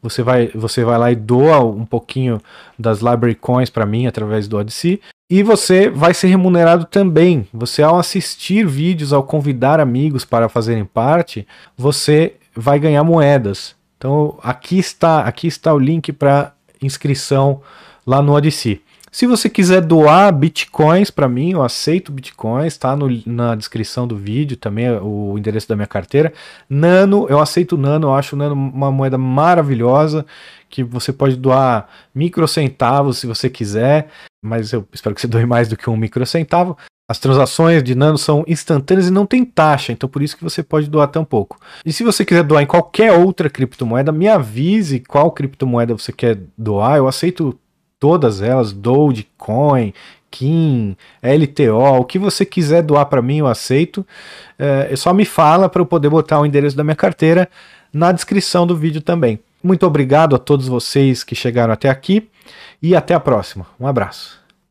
Você vai, você vai lá e doa um pouquinho das library coins para mim através do Odyssey. E você vai ser remunerado também. Você, ao assistir vídeos, ao convidar amigos para fazerem parte, você vai ganhar moedas. Então aqui está, aqui está o link para inscrição lá no Odyssey. Se você quiser doar bitcoins para mim, eu aceito bitcoins, tá no, na descrição do vídeo também é o endereço da minha carteira. Nano, eu aceito Nano, eu acho Nano uma moeda maravilhosa que você pode doar microcentavos se você quiser, mas eu espero que você doe mais do que um microcentavo. As transações de Nano são instantâneas e não tem taxa, então por isso que você pode doar tão pouco. E se você quiser doar em qualquer outra criptomoeda, me avise qual criptomoeda você quer doar. Eu aceito todas elas, Dogecoin, Kim, LTO, o que você quiser doar para mim eu aceito. É, só me fala para eu poder botar o endereço da minha carteira na descrição do vídeo também. Muito obrigado a todos vocês que chegaram até aqui e até a próxima. Um abraço.